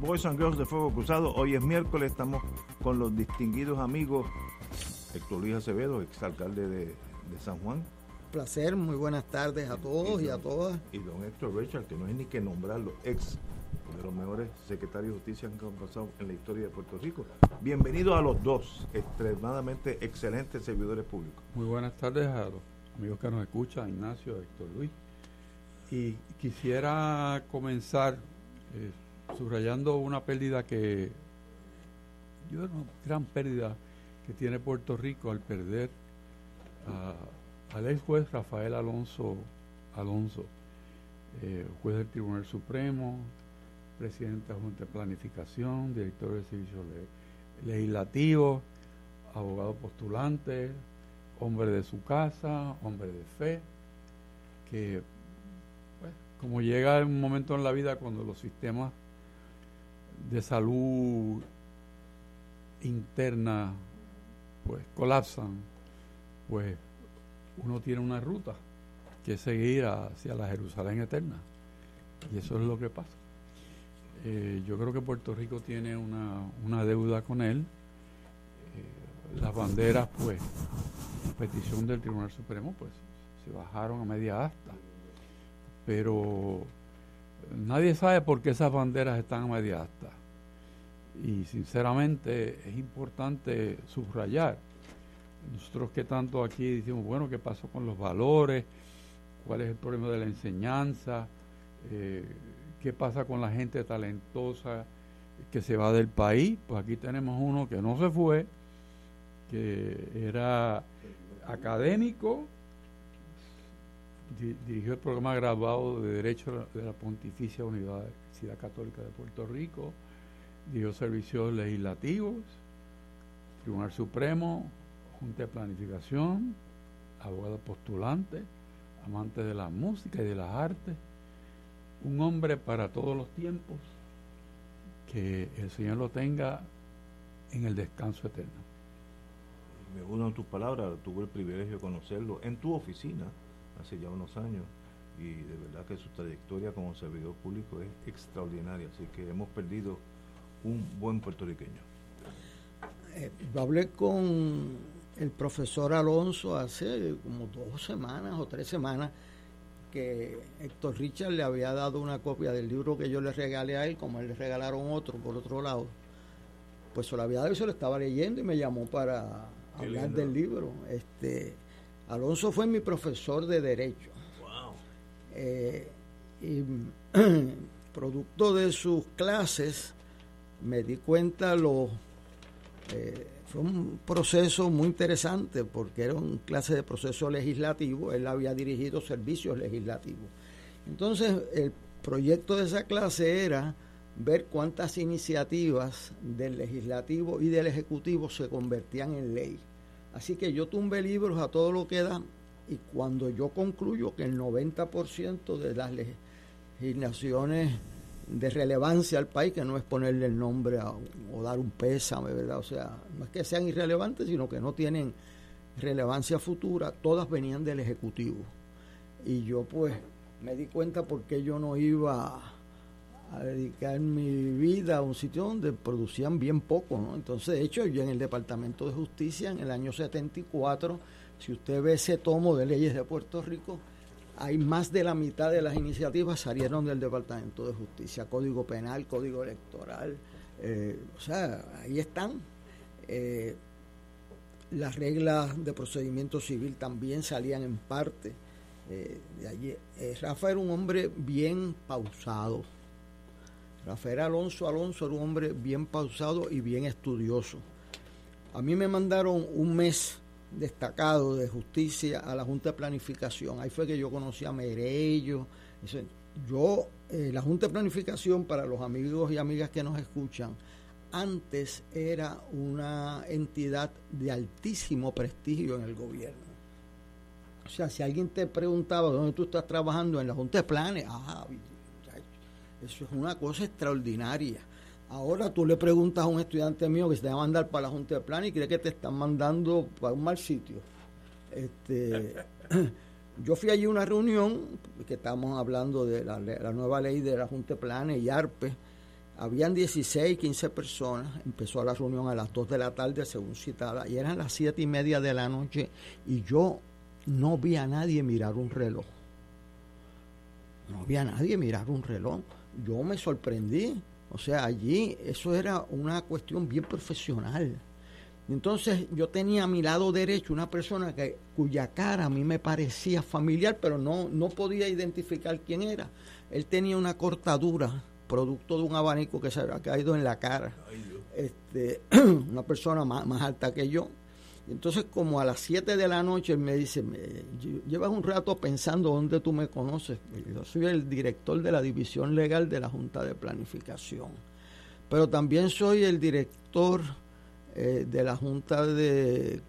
Boys and Girls de Fuego Cruzado. Hoy es miércoles, estamos con los distinguidos amigos Héctor Luis Acevedo, exalcalde de, de San Juan. Placer, muy buenas tardes a todos y, a todas. Y don Héctor Richard, que no es ni que nombrarlo, ex de los mejores secretarios de justicia que han pasado en la historia de Puerto Rico. Bienvenido a los dos, extremadamente excelentes servidores públicos. Muy buenas tardes a los amigos que nos escuchan, Ignacio, Héctor Luis. Y quisiera comenzar eh, subrayando una pérdida que, yo una gran pérdida que tiene Puerto Rico al perder al ex juez Rafael Alonso Alonso, eh, juez del Tribunal Supremo, presidente de la Junta de Planificación, director de Servicios Legislativos, abogado postulante, hombre de su casa, hombre de fe, que pues, como llega un momento en la vida cuando los sistemas de salud interna pues colapsan, pues uno tiene una ruta que seguir hacia la Jerusalén eterna. Y eso es lo que pasa. Eh, yo creo que Puerto Rico tiene una, deuda con él. Eh, las banderas, pues, petición del Tribunal Supremo, pues, se bajaron a media asta. Pero nadie sabe por qué esas banderas están a media asta. Y sinceramente es importante subrayar. Nosotros que tanto aquí decimos, bueno, ¿qué pasó con los valores? ¿Cuál es el problema de la enseñanza? Eh, ¿Qué pasa con la gente talentosa que se va del país? Pues aquí tenemos uno que no se fue, que era académico, dirigió el programa graduado de Derecho de la Pontificia Universidad Católica de Puerto Rico, dirigió servicios legislativos, Tribunal Supremo, Junta de Planificación, abogado postulante, amante de la música y de las artes, un hombre para todos los tiempos, que el Señor lo tenga en el descanso eterno. Me uno a tus palabras, tuve el privilegio de conocerlo en tu oficina hace ya unos años y de verdad que su trayectoria como servidor público es extraordinaria, así que hemos perdido un buen puertorriqueño. Eh, yo hablé con el profesor Alonso hace como dos semanas o tres semanas que Héctor Richard le había dado una copia del libro que yo le regalé a él, como él le regalaron otro por otro lado. Pues se lo había dado y se lo estaba leyendo y me llamó para hablar del libro. Este, Alonso fue mi profesor de Derecho. Eh, y producto de sus clases me di cuenta lo eh, fue un proceso muy interesante porque era un clase de proceso legislativo, él había dirigido servicios legislativos. Entonces, el proyecto de esa clase era ver cuántas iniciativas del legislativo y del ejecutivo se convertían en ley. Así que yo tumbé libros a todo lo que da y cuando yo concluyo que el 90% de las legislaciones de relevancia al país, que no es ponerle el nombre o dar un pésame, ¿verdad? O sea, no es que sean irrelevantes, sino que no tienen relevancia futura, todas venían del Ejecutivo. Y yo pues me di cuenta porque yo no iba a dedicar mi vida a un sitio donde producían bien poco, ¿no? Entonces, de hecho, yo en el Departamento de Justicia en el año 74 Si usted ve ese tomo de leyes de Puerto Rico, hay más de la mitad de las iniciativas salieron del Departamento de Justicia, Código Penal, Código Electoral, eh, o sea, ahí están. Eh, las reglas de procedimiento civil también salían en parte eh, de allí. Rafa era un hombre bien pausado. Rafael Alonso Alonso era un hombre bien pausado y bien estudioso. A mí me mandaron un mes destacado de justicia a la Junta de Planificación. Ahí fue que yo conocí a Merello. Yo, eh, la Junta de Planificación, para los amigos y amigas que nos escuchan, antes era una entidad de altísimo prestigio en el gobierno. O sea, si alguien te preguntaba dónde tú estás trabajando en la Junta de Planes, ah, eso es una cosa extraordinaria. Ahora tú le preguntas a un estudiante mío que se te va a mandar para la Junta de Plan y cree que te están mandando para un mal sitio. Este, yo fui allí a una reunión, que estábamos hablando de la, nueva ley de la Junta de Planes y ARPE. Habían 16, 15 personas. Empezó la reunión a las 2 de la tarde, según citada, y eran las 7 y media de la noche. Y yo no vi a nadie mirar un reloj. No vi a nadie mirar un reloj. Yo me sorprendí o sea, allí eso era una cuestión bien profesional. Entonces yo tenía a mi lado derecho una persona que, cuya cara a mí me parecía familiar, pero no, no podía identificar quién era. Él tenía una cortadura, producto de un abanico que se había caído en la cara. Este, una persona más, más alta que yo. Entonces, como a las 7 de la noche, él me dice, llevas un rato pensando dónde tú me conoces. Yo soy el director de la división legal de la Junta de Planificación, pero también soy el director eh, de la Junta de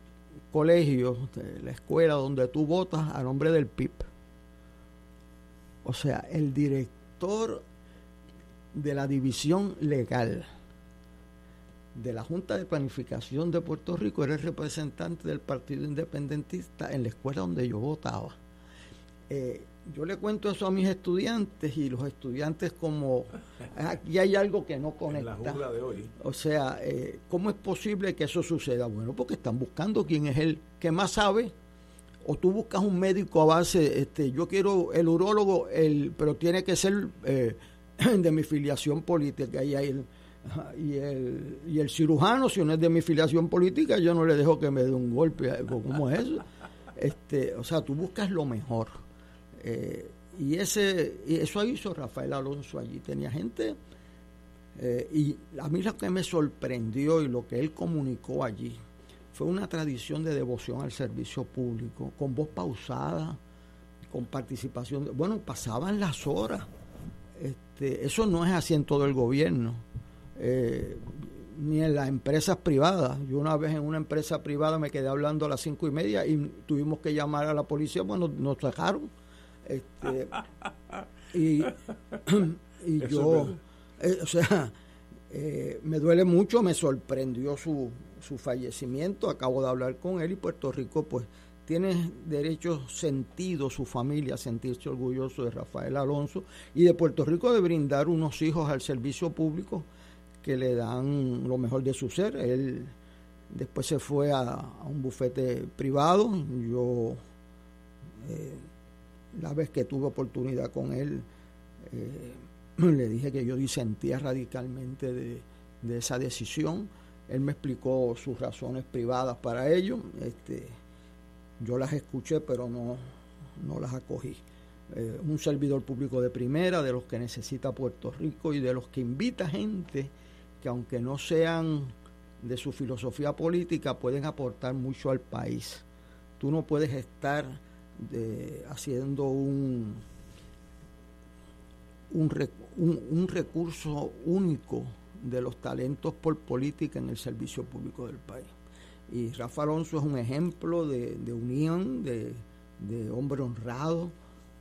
Colegios, de la escuela donde tú votas a nombre del PIB. O sea, el director de la división legal de la Junta de Planificación de Puerto Rico era el representante del Partido Independentista en la escuela donde yo votaba. Eh, yo le cuento eso a mis estudiantes y los estudiantes como aquí hay algo que no conecta. la de hoy. O sea, eh, ¿cómo es posible que eso suceda? Bueno, porque están buscando quién es el que más sabe. O tú buscas un médico a base, este, yo quiero el urólogo, el, pero tiene que ser eh, de mi filiación política. Y hay el, y el, y el cirujano, si no es de mi filiación política, yo no le dejo que me dé un golpe. ¿Cómo es eso? Este, o sea, tú buscas lo mejor. Eh, y ese y eso hizo Rafael Alonso allí. Tenía gente. Eh, y a mí lo que me sorprendió y lo que él comunicó allí fue una tradición de devoción al servicio público, con voz pausada, con participación. bueno, pasaban las horas. Este, eso no es así en todo el gobierno eh, ni en las empresas privadas. Yo una vez en una empresa privada me quedé hablando a las cinco y media y tuvimos que llamar a la policía, bueno, nos sacaron. Este, y, yo, eh, o sea, eh, me duele mucho, me sorprendió su, su fallecimiento, acabo de hablar con él y Puerto Rico pues tiene derecho sentido su familia a sentirse orgulloso de Rafael Alonso y de Puerto Rico de brindar unos hijos al servicio público que le dan lo mejor de su ser. Él después se fue a, un bufete privado. Yo, eh, la vez que tuve oportunidad con él, eh, le dije que yo disentía radicalmente de, esa decisión. Él me explicó sus razones privadas para ello. Este, yo las escuché, pero no, no las acogí. Eh, un servidor público de primera, de los que necesita Puerto Rico y de los que invita gente que aunque no sean de su filosofía política, pueden aportar mucho al país. Tú no puedes estar de, haciendo un, un, recurso único de los talentos por política en el servicio público del país. Y Rafa Alonso es un ejemplo de, unión, de, hombre honrado,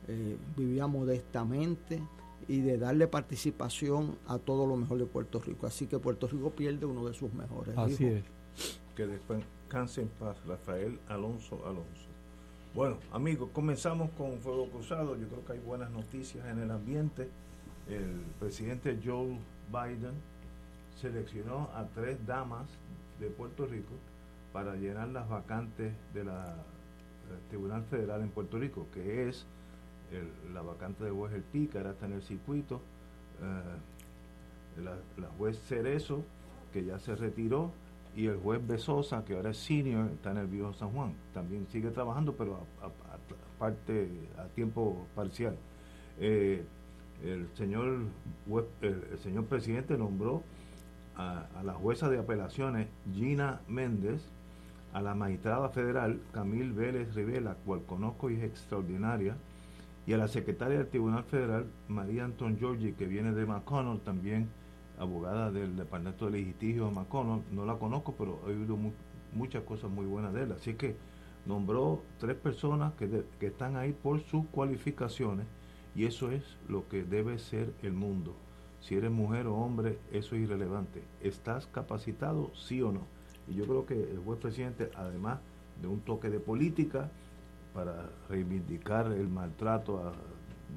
eh, vivía modestamente, y de darle participación a todo lo mejor de Puerto Rico. Así que Puerto Rico pierde uno de sus mejores. Así es. Que descanse en paz, Rafael Alonso Alonso. Bueno, amigos, comenzamos con Fuego Cruzado. Yo creo que hay buenas noticias en el ambiente. El presidente Joe Biden seleccionó a tres damas de Puerto Rico para llenar las vacantes de la Tribunal Federal en Puerto Rico, que es la vacante de juez El Pícara, está en el circuito, la, la juez Cerezo, que ya se retiró, y el juez Besosa, que ahora es senior, está en el Viejo San Juan. También sigue trabajando, pero a, parte, a tiempo parcial. Eh, el señor el, señor presidente nombró a, la jueza de apelaciones Gina Méndez, a la magistrada federal Camil Vélez Rivera, cual conozco y es extraordinaria, y a la secretaria del Tribunal Federal María Anton Giorgi, que viene de McConnell, también abogada del Departamento de Litigio de McConnell, no la conozco, pero he oído muchas cosas muy buenas de él. Así que nombró tres personas que, que están ahí por sus cualificaciones y eso es lo que debe ser el mundo. Si eres mujer o hombre, eso es irrelevante. ¿Estás capacitado, sí o no? Y yo creo que el juez presidente, además de un toque de política para reivindicar el maltrato a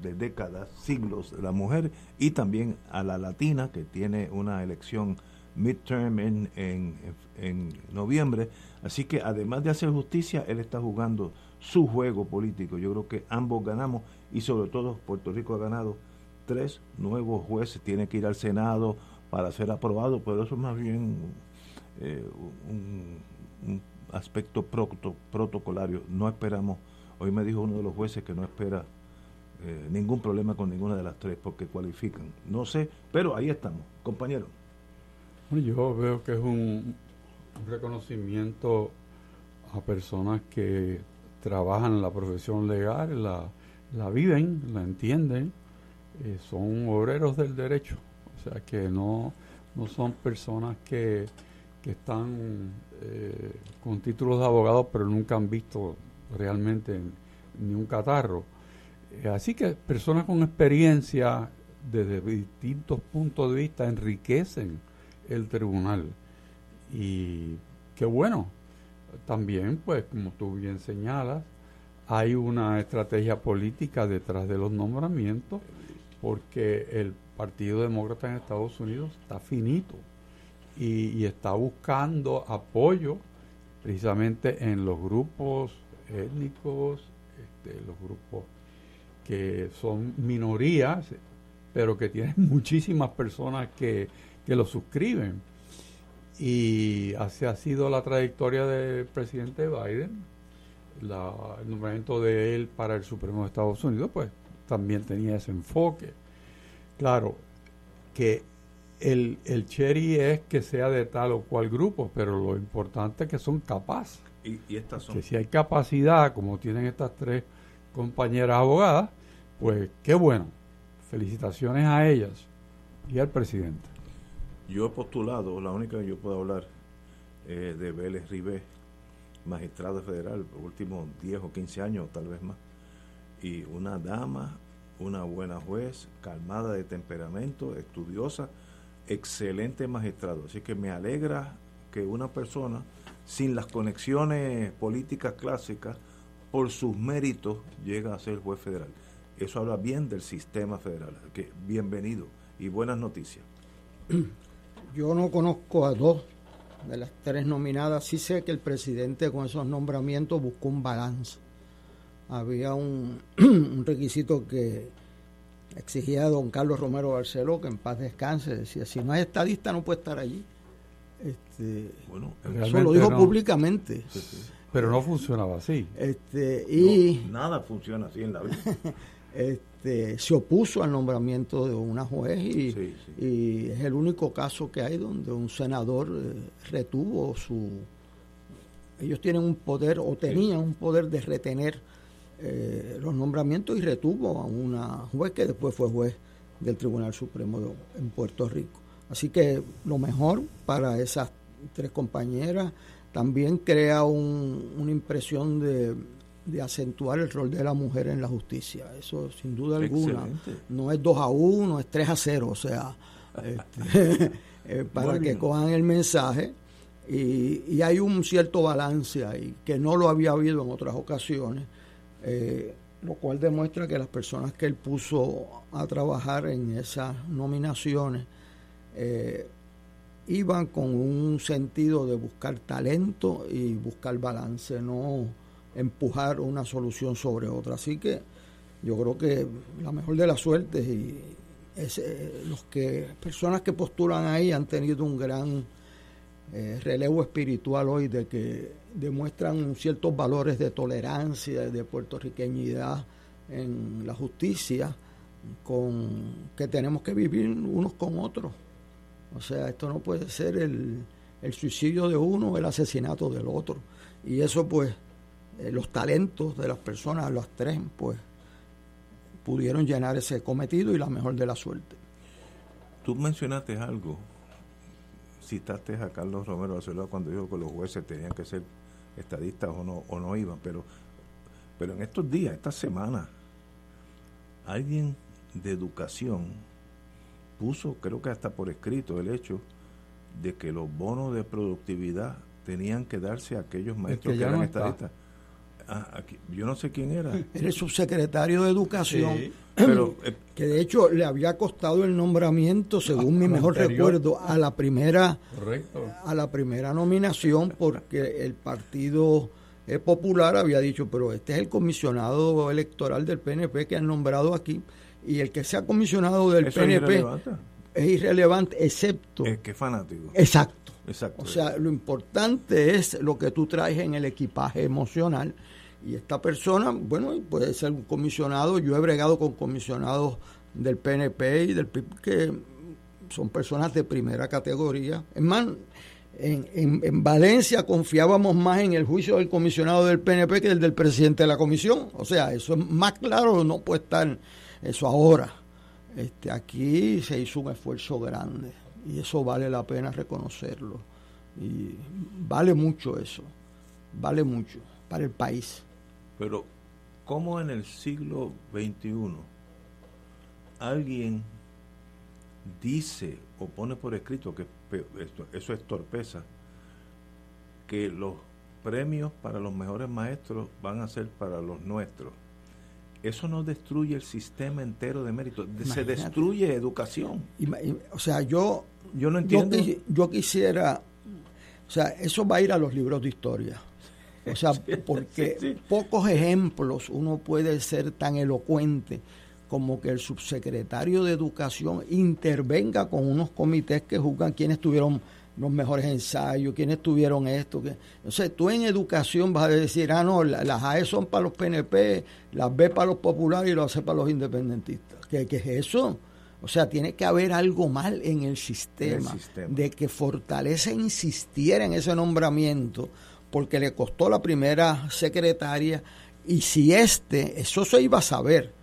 de décadas, siglos de la mujer y también a la latina que tiene una elección midterm en, en, en, noviembre. Así que además de hacer justicia, él está jugando su juego político. Yo creo que ambos ganamos y sobre todo Puerto Rico ha ganado tres nuevos jueces. Tiene que ir al Senado para ser aprobado, pero eso es más bien eh, un, un, aspecto protocolario. No esperamos, hoy me dijo uno de los jueces que no espera eh, ningún problema con ninguna de las tres porque cualifican. No sé, pero ahí estamos, compañero. yo veo que es un, reconocimiento a personas que trabajan la profesión legal, la, la viven, la entienden, eh, son obreros del derecho, o sea que no, no son personas que, que están eh, con títulos de abogado pero nunca han visto realmente ni un catarro. Eh, así que personas con experiencia desde distintos puntos de vista enriquecen el tribunal. Y qué bueno, también, pues, como tú bien señalas, hay una estrategia política detrás de los nombramientos, porque el Partido Demócrata en Estados Unidos está finito y, está buscando apoyo precisamente en los grupos étnicos, este, los grupos que son minorías, pero que tienen muchísimas personas que, lo suscriben. Y así ha sido la trayectoria del presidente Biden. El nombramiento de él para el Supremo de Estados Unidos, pues también tenía ese enfoque. Claro, que el, el cherry es que sea de tal o cual grupo, pero lo importante es que son capaces. Y, estas son. Que si hay capacidad, como tienen estas tres compañeras abogadas, pues qué bueno. Felicitaciones a ellas y al presidente. Yo he postulado, la única que yo puedo hablar eh, de Vélez Ribé, magistrado federal, por últimos 10 o 15 años, tal vez más. Y una dama, una buena juez, calmada de temperamento, estudiosa, excelente magistrado. Así que me alegra que una persona sin las conexiones políticas clásicas por sus méritos llega a ser juez federal. Eso habla bien del sistema federal. Que bienvenido y buenas noticias. Yo no conozco a dos de las tres nominadas. Sí sé que el presidente con esos nombramientos buscó un balance. Había un, requisito que exigía a don Carlos Romero Barceló, que en paz descanse, decía, si no hay estadista no puede estar allí. Este, bueno, eso lo dijo públicamente. Pero no funcionaba así. Este, y nada funciona así en la vida. este, se opuso al nombramiento de una juez y, es el único caso que hay donde un senador eh, retuvo su... Ellos tienen un poder o tenían un poder de retener eh, los nombramientos y retuvo a una juez que después fue juez del Tribunal Supremo en Puerto Rico. Así que lo mejor para esas tres compañeras también crea una impresión de, acentuar el rol de la mujer en la justicia. Eso sin duda alguna. No es 2 a 1, es 3 a 0. O sea, este, eh, para que cojan el mensaje. Y, hay un cierto balance ahí, que no lo había habido en otras ocasiones, eh, lo cual demuestra que las personas que él puso a trabajar en esas nominaciones eh, iban con un sentido de buscar talento y buscar balance, no, empujar una solución sobre otra. Así que yo creo que la mejor de las suertes y es, eh, los que personas que postulan ahí han tenido un gran eh, relevo espiritual hoy de que demuestran ciertos valores de tolerancia, de puertorriqueñidad en la justicia, con que tenemos que vivir unos con otros. O sea, esto no puede ser el, el suicidio de uno o el asesinato del otro. Y eso pues, eh, los talentos de las personas, los tres, pues, pudieron llenar ese cometido y la mejor de la suerte. Tú mencionaste algo, citaste a Carlos Romero Barcelona cuando dijo que los jueces tenían que ser estadistas o no, o no iban, pero, pero en estos días, esta semana, alguien de educación puso, creo que hasta por escrito, el hecho de que los bonos de productividad tenían que darse a aquellos maestros que, eran estadistas. Ah, yo no sé quién era. Era el subsecretario de Educación, pero, eh, que de hecho le había costado el nombramiento, según mi mejor recuerdo, a la primera a la primera nominación, porque el Partido eh, Popular había dicho, pero este es el comisionado electoral del PNP que han nombrado aquí, y el que sea comisionado del PNP es irrelevante, excepto... Es que fanático. Exacto. Exacto. O sea, lo importante es lo que tú traes en el equipaje emocional. Y esta persona, bueno, puede ser un comisionado. Yo he bregado con comisionados del PNP y del PIB que son personas de primera categoría. Es más, en, en, en, Valencia confiábamos más en el juicio del comisionado del PNP que el del presidente de la comisión. O sea, eso es más claro, no puede estar eso ahora. Este, aquí se hizo un esfuerzo grande y eso vale la pena reconocerlo. Y vale mucho eso, vale mucho para el país. Pero, ¿cómo en el siglo XXI alguien dice o pone por escrito que esto, eso es torpeza, que los premios para los mejores maestros van a ser para los nuestros? eso no destruye el sistema entero de mérito, se destruye educación. O sea, yo, yo no entiendo. Yo, quisiera, o sea, eso va a ir a los libros de historia. O sea, porque pocos ejemplos uno puede ser tan elocuente como que el subsecretario de Educación intervenga con unos comités que juzgan quienes tuvieron los mejores ensayos, quiénes tuvieron esto. Que, o sea, tú en educación vas a decir, ah, no, las AE son para los PNP, las B para los populares y las C para los independentistas. ¿Qué, es eso? O sea, tiene que haber algo mal en el sistema, de que Fortaleza insistiera en ese nombramiento porque le costó la primera secretaria y si este, eso se iba a saber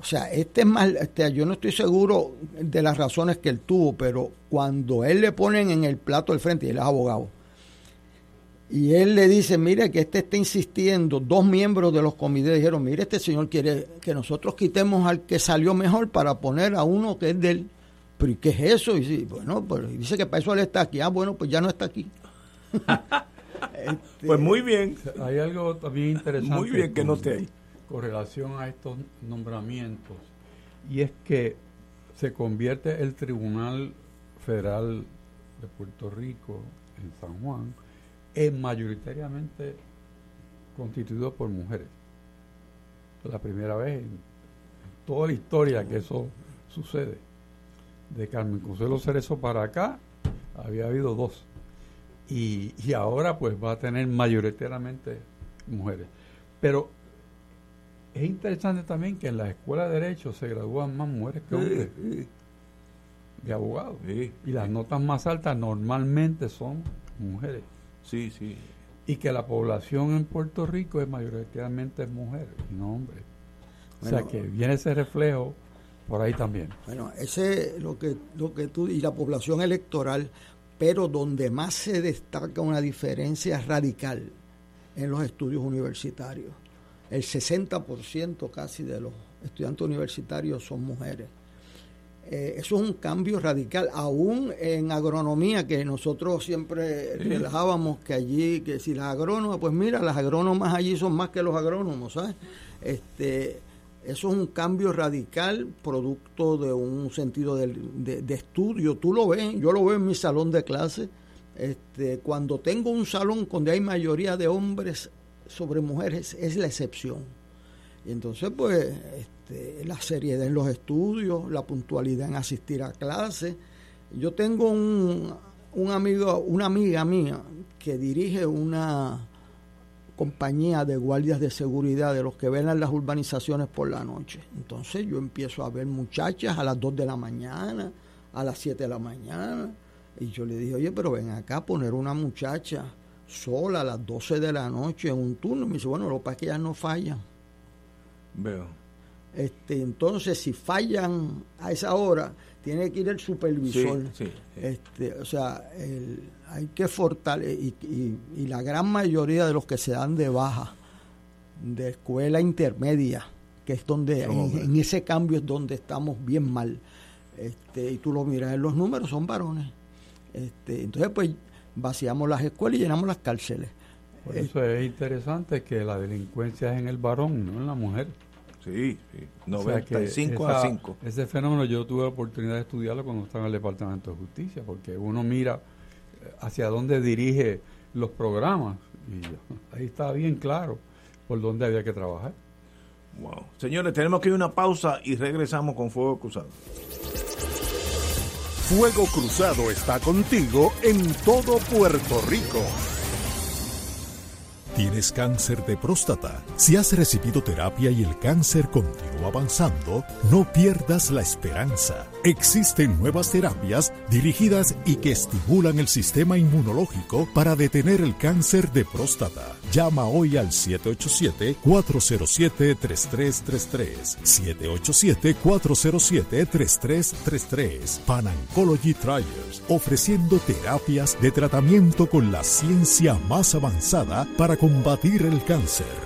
o sea, este es más, este, yo no estoy seguro de las razones que él tuvo, pero cuando él le ponen en el plato del frente, y él es abogado, y él le dice, mire que este está insistiendo, dos miembros de los comités dijeron, mire, este señor quiere que nosotros quitemos al que salió mejor para poner a uno que es de él. Pero ¿y qué es eso? Y dice, bueno, pues dice que para eso él está aquí. Ah, bueno, pues ya no está aquí. pues muy bien. Hay algo también interesante. Muy bien que no esté ahí con relación a estos nombramientos y es que se convierte el Tribunal Federal de Puerto Rico en San Juan en mayoritariamente constituido por mujeres. La primera vez en, toda la historia que eso sucede. De Carmen Consuelo Cerezo para acá había habido dos. Y, y ahora pues va a tener mayoritariamente mujeres. Pero es interesante también que en la escuela de Derecho se gradúan más mujeres que hombres de abogados. y las notas más altas normalmente son mujeres. Sí, sí. Y que la población en Puerto Rico es mayoritariamente mujeres y no hombres. o sea que viene ese reflejo por ahí también. Bueno, ese lo que lo que tú y la población electoral, pero donde más se destaca una diferencia radical en los estudios universitarios el 60% casi de los estudiantes universitarios son mujeres. Eh, eso es un cambio radical, aún en agronomía, que nosotros siempre relajábamos que allí, que si las agrónomas, pues mira, las agrónomas allí son más que los agrónomos, ¿sabes? Este, eso es un cambio radical, producto de un sentido de, de estudio. Tú lo ves, yo lo veo en mi salón de clase. Este, cuando tengo un salón donde hay mayoría de hombres, sobre mujeres es la excepción. Y entonces, pues, este, la seriedad en los estudios, la puntualidad en asistir a clases. Yo tengo un, un amigo, una amiga mía que dirige una compañía de guardias de seguridad de los que velan las urbanizaciones por la noche. Entonces yo empiezo a ver muchachas a las 2 de la mañana, a las 7 de la mañana, y yo le dije, oye, pero ven acá a poner una muchacha sola a las 12 de la noche en un turno. Me dice, bueno, lo que pasa es que ellas no fallan. Veo. Este, entonces, si fallan a esa hora, tiene que ir el supervisor. Este, o sea, hay que fortalecer, y, y, la gran mayoría de los que se dan de baja de escuela intermedia, que es donde, en, ese cambio es donde estamos bien mal. Este, y tú lo miras en los números, son varones. Este, entonces, pues vaciamos las escuelas y llenamos las cárceles. Por eso es interesante que la delincuencia es en el varón, no en la mujer. Sí, sí. 95 a 5. Ese fenómeno yo tuve la oportunidad de estudiarlo cuando estaba en el Departamento de Justicia, porque uno mira hacia dónde dirige los programas y ahí está bien claro por dónde había que trabajar. Wow. Señores, tenemos que ir a una pausa y regresamos con Fuego Cruzado. Fuego Cruzado está contigo en todo Puerto Rico. ¿Tienes cáncer de próstata? Si has recibido terapia y el cáncer continúa avanzando, no pierdas la esperanza. Existen nuevas terapias dirigidas y que estimulan el sistema inmunológico para detener el cáncer de próstata. Llama hoy al 787-407-3333. 787-407-3333. Pan Oncology Trials, ofreciendo terapias de tratamiento con la ciencia más avanzada para combatir el cáncer.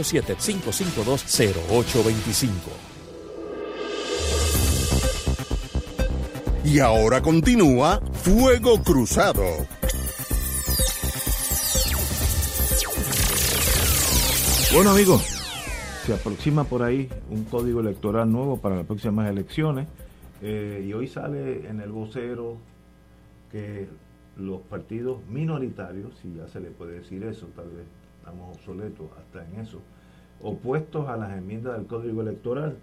552-0825. Y ahora continúa Fuego Cruzado. Bueno amigos, se aproxima por ahí un código electoral nuevo para las próximas elecciones eh, y hoy sale en el vocero que los partidos minoritarios, si ya se le puede decir eso, tal vez estamos obsoletos hasta en eso, opuestos a las enmiendas del Código Electoral,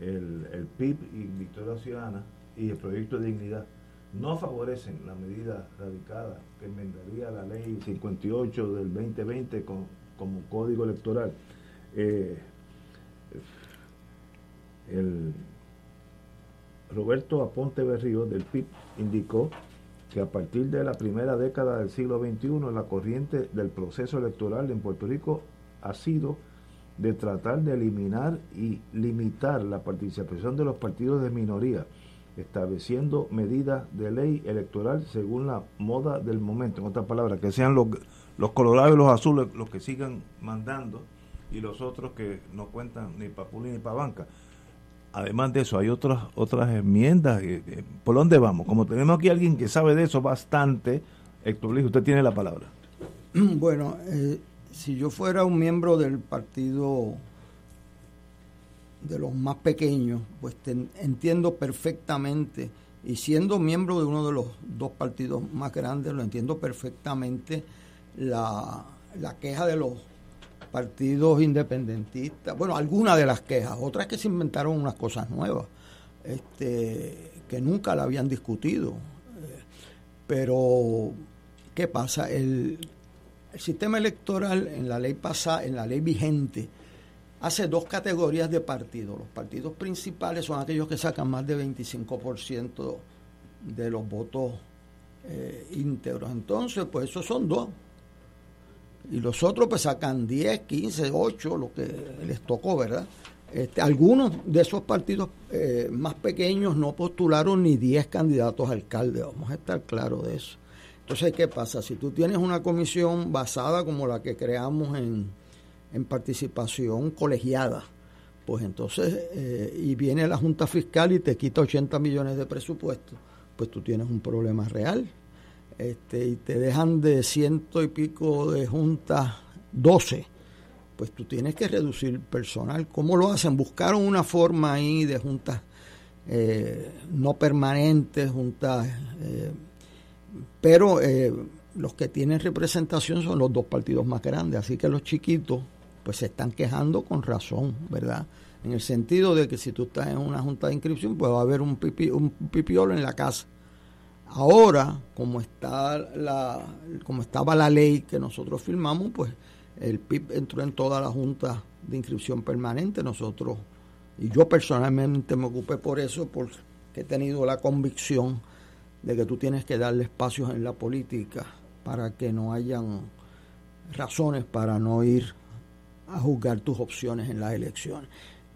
el, el PIB y Victoria Ciudadana y el Proyecto de Dignidad, no favorecen la medida radicada que enmendaría la ley 58 del 2020 como código electoral. Eh, el Roberto Aponte Berrío del PIB indicó que a partir de la primera década del siglo XXI la corriente del proceso electoral en Puerto Rico ha sido de tratar de eliminar y limitar la participación de los partidos de minoría estableciendo medidas de ley electoral según la moda del momento. En otras palabras, que sean los, los colorados y los azules los que sigan mandando y los otros que no cuentan ni para ni para banca. Además de eso, hay otras otras enmiendas. ¿Por dónde vamos? Como tenemos aquí alguien que sabe de eso bastante, Héctor Luis, usted tiene la palabra. Bueno, eh, si yo fuera un miembro del partido de los más pequeños, pues entiendo perfectamente, y siendo miembro de uno de los dos partidos más grandes, lo entiendo perfectamente la, la queja de los partidos independentistas, bueno, algunas de las quejas, otras que se inventaron unas cosas nuevas, este, que nunca la habían discutido. Eh, pero, ¿qué pasa? El, sistema electoral en la ley pasada, en la ley vigente, hace dos categorías de partidos. Los partidos principales son aquellos que sacan más de 25% de los votos eh, íntegros. Entonces, pues esos son dos. Y los otros pues sacan 10, 15, 8, lo que les tocó, ¿verdad? Este, algunos de esos partidos eh, más pequeños no postularon ni 10 candidatos a alcalde, vamos a estar claros de eso. Entonces, ¿qué pasa? Si tú tienes una comisión basada como la que creamos en, en participación colegiada, pues entonces, eh, y viene la Junta Fiscal y te quita 80 millones de presupuesto, pues tú tienes un problema real. Este, y te dejan de ciento y pico de juntas 12, pues tú tienes que reducir personal. ¿Cómo lo hacen? Buscaron una forma ahí de juntas eh, no permanentes, juntas, eh, pero los que tienen representación son los dos partidos más grandes, así que los chiquitos pues se están quejando con razón, ¿verdad? En el sentido de que si tú estás en una junta de inscripción, pues va a haber un, pipi, un pipiolo en la casa. Ahora, como está la, como estaba la ley que nosotros firmamos, pues el PIB entró en toda la junta de inscripción permanente. Nosotros, y yo personalmente me ocupé por eso, porque he tenido la convicción de que tú tienes que darle espacios en la política para que no hayan razones para no ir a juzgar tus opciones en las elecciones.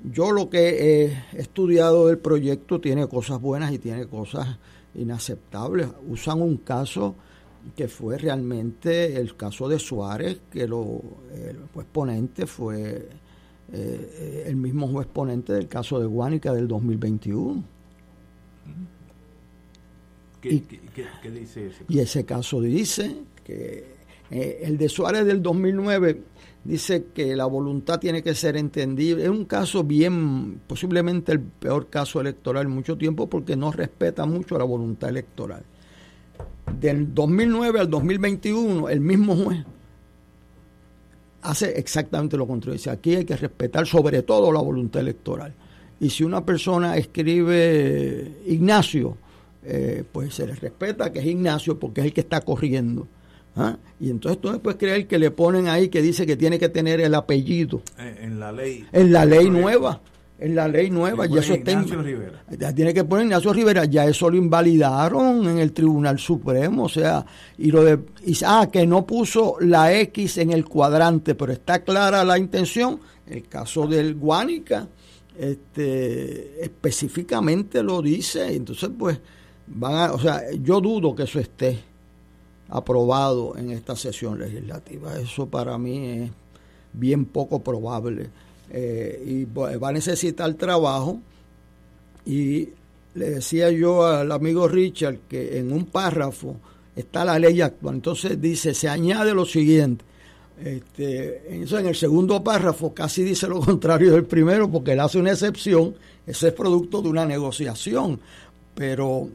Yo lo que he estudiado del proyecto tiene cosas buenas y tiene cosas inaceptables. Usan un caso que fue realmente el caso de Suárez, que lo, el juez ponente fue eh, el mismo juez ponente del caso de Guánica del 2021. ¿Qué, qué, dice ese? Y ese caso dice que eh, el de Suárez del 2009 dice que la voluntad tiene que ser entendible. Es un caso bien, posiblemente el peor caso electoral en mucho tiempo porque no respeta mucho la voluntad electoral. Del 2009 al 2021, el mismo juez hace exactamente lo contrario. Dice, aquí hay que respetar sobre todo la voluntad electoral. Y si una persona escribe Ignacio, eh, pues se le respeta que es Ignacio porque es el que está corriendo ¿Ah? Y entonces tú puedes creer que le ponen ahí que dice que tiene que tener el apellido. Eh, en la ley. En la ley nueva. En la ley nueva. Y eso Ignacio Rivera. Ya tiene que poner Ignacio Rivera. Ya eso lo invalidaron en el Tribunal Supremo. O sea, y lo de. ah, que no puso la X en el cuadrante, pero está clara la intención. El caso del Guánica este, específicamente lo dice. Entonces, pues, van a. O sea, yo dudo que eso esté aprobado en esta sesión legislativa. Eso para mí es bien poco probable. Eh, y va a necesitar trabajo. Y le decía yo al amigo Richard que en un párrafo está la ley actual. Entonces dice, se añade lo siguiente. Este, en el segundo párrafo casi dice lo contrario del primero porque él hace una excepción. Ese es producto de una negociación. Pero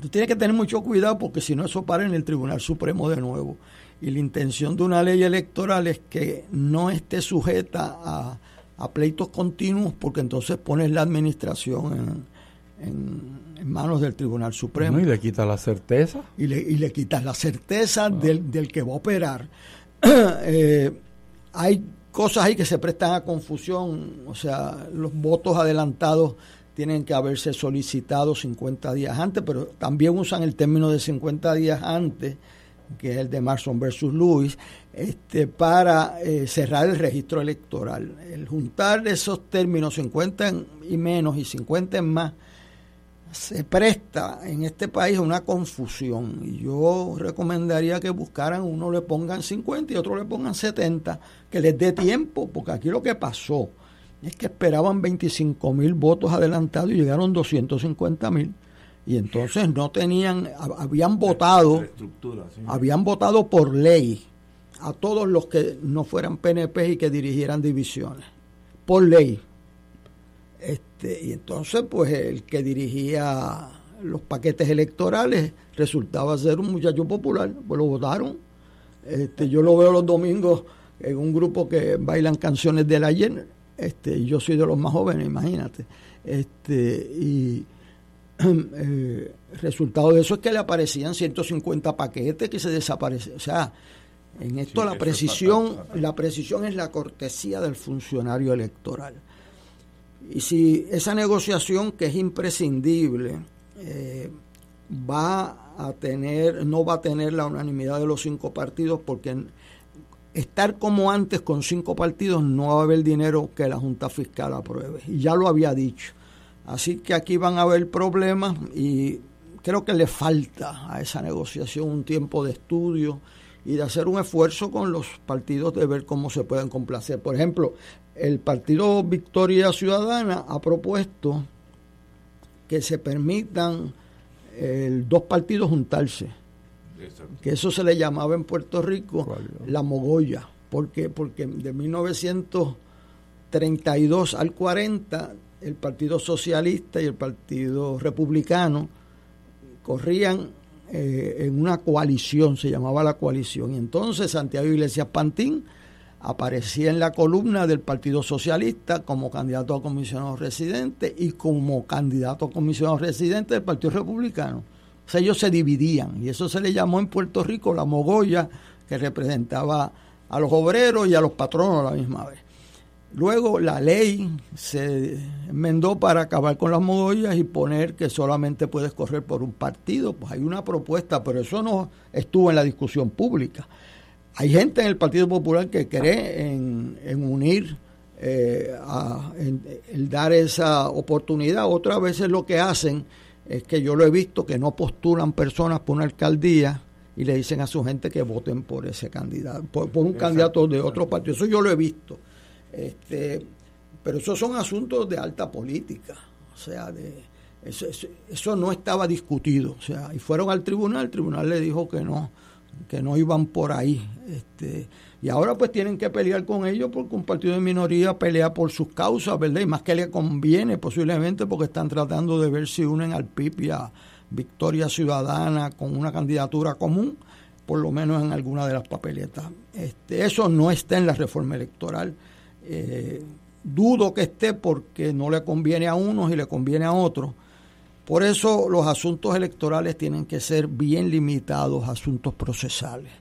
Tú tienes que tener mucho cuidado porque si no eso para en el Tribunal Supremo de nuevo. Y la intención de una ley electoral es que no esté sujeta a, pleitos continuos porque entonces pones la administración en, manos del Tribunal Supremo. y le quitas la certeza. Y le, y le quitas la certeza ah. del, que va a operar. Eh, hay cosas ahí que se prestan a confusión, o sea, los votos adelantados tienen que haberse solicitado 50 días antes, pero también usan el término de 50 días antes, que es el de Marson versus Lewis, este, para eh, cerrar el registro electoral. El juntar esos términos 50 y menos y 50 en más se presta en este país una confusión y yo recomendaría que buscaran, uno le pongan 50 y otro le pongan 70, que les dé tiempo, porque aquí lo que pasó es que esperaban 25 mil votos adelantados y llegaron 250 mil y entonces no tenían, habían votado, habían votado por ley a todos los que no fueran PNP y que dirigieran divisiones, por ley. Este, y entonces, pues el que dirigía los paquetes electorales resultaba ser un muchacho popular, pues lo votaron. Este, yo lo veo los domingos en un grupo que bailan canciones del ayer, este, yo soy de los más jóvenes, imagínate. Este, y eh, el resultado de eso es que le aparecían 150 paquetes que se desaparecen. O sea, en esto la precisión, la precisión es la cortesía del funcionario electoral. Y si esa negociación que es imprescindible eh, va a tener, no va a tener la unanimidad de los cinco partidos, porque estar como antes con cinco partidos no va a haber dinero que la Junta Fiscal apruebe. Y ya lo había dicho. Así que aquí van a haber problemas y creo que le falta a esa negociación un tiempo de estudio y de hacer un esfuerzo con los partidos de ver cómo se pueden complacer. Por ejemplo, el partido Victoria Ciudadana ha propuesto que se permitan dos partidos juntarse. Que eso se le llamaba en Puerto Rico la mogolla. Porque, porque de 1932 al 40 el Partido Socialista y el Partido Republicano corrían eh, en una coalición, se llamaba la coalición. Y entonces Santiago Iglesias Pantín aparecía en la columna del Partido Socialista como candidato a comisionado residente y como candidato a comisionado residente del Partido Republicano. O sea, ellos se dividían y eso se le llamó en Puerto Rico la mogolla que representaba a los obreros y a los patronos a la misma vez. Luego la ley se enmendó para acabar con las mogollas y poner que solamente puedes correr por un partido. Pues hay una propuesta, pero eso no estuvo en la discusión pública. Hay gente en el Partido Popular que cree en, unir, eh, en, el dar esa oportunidad. Otras veces lo que hacen es que yo lo he visto que no postulan personas por una alcaldía y le dicen a su gente que voten por ese candidato, por, un candidato de otro partido. Eso yo lo he visto. Este, pero esos son asuntos de alta política, o sea, de, eso, eso, no estaba discutido, o sea, y fueron al tribunal, el tribunal le dijo que no, que no iban por ahí, este, y ahora pues tienen que pelear con ellos porque un partido de minoría pelea por sus causas, ¿verdad? Y más que le conviene posiblemente porque están tratando de ver si unen al PIB y a Victoria Ciudadana con una candidatura común, por lo menos en alguna de las papeletas. Este, eso no está en la reforma electoral eh, dudo que esté porque no le conviene a unos y le conviene a otros. Por eso los asuntos electorales tienen que ser bien limitados asuntos procesales.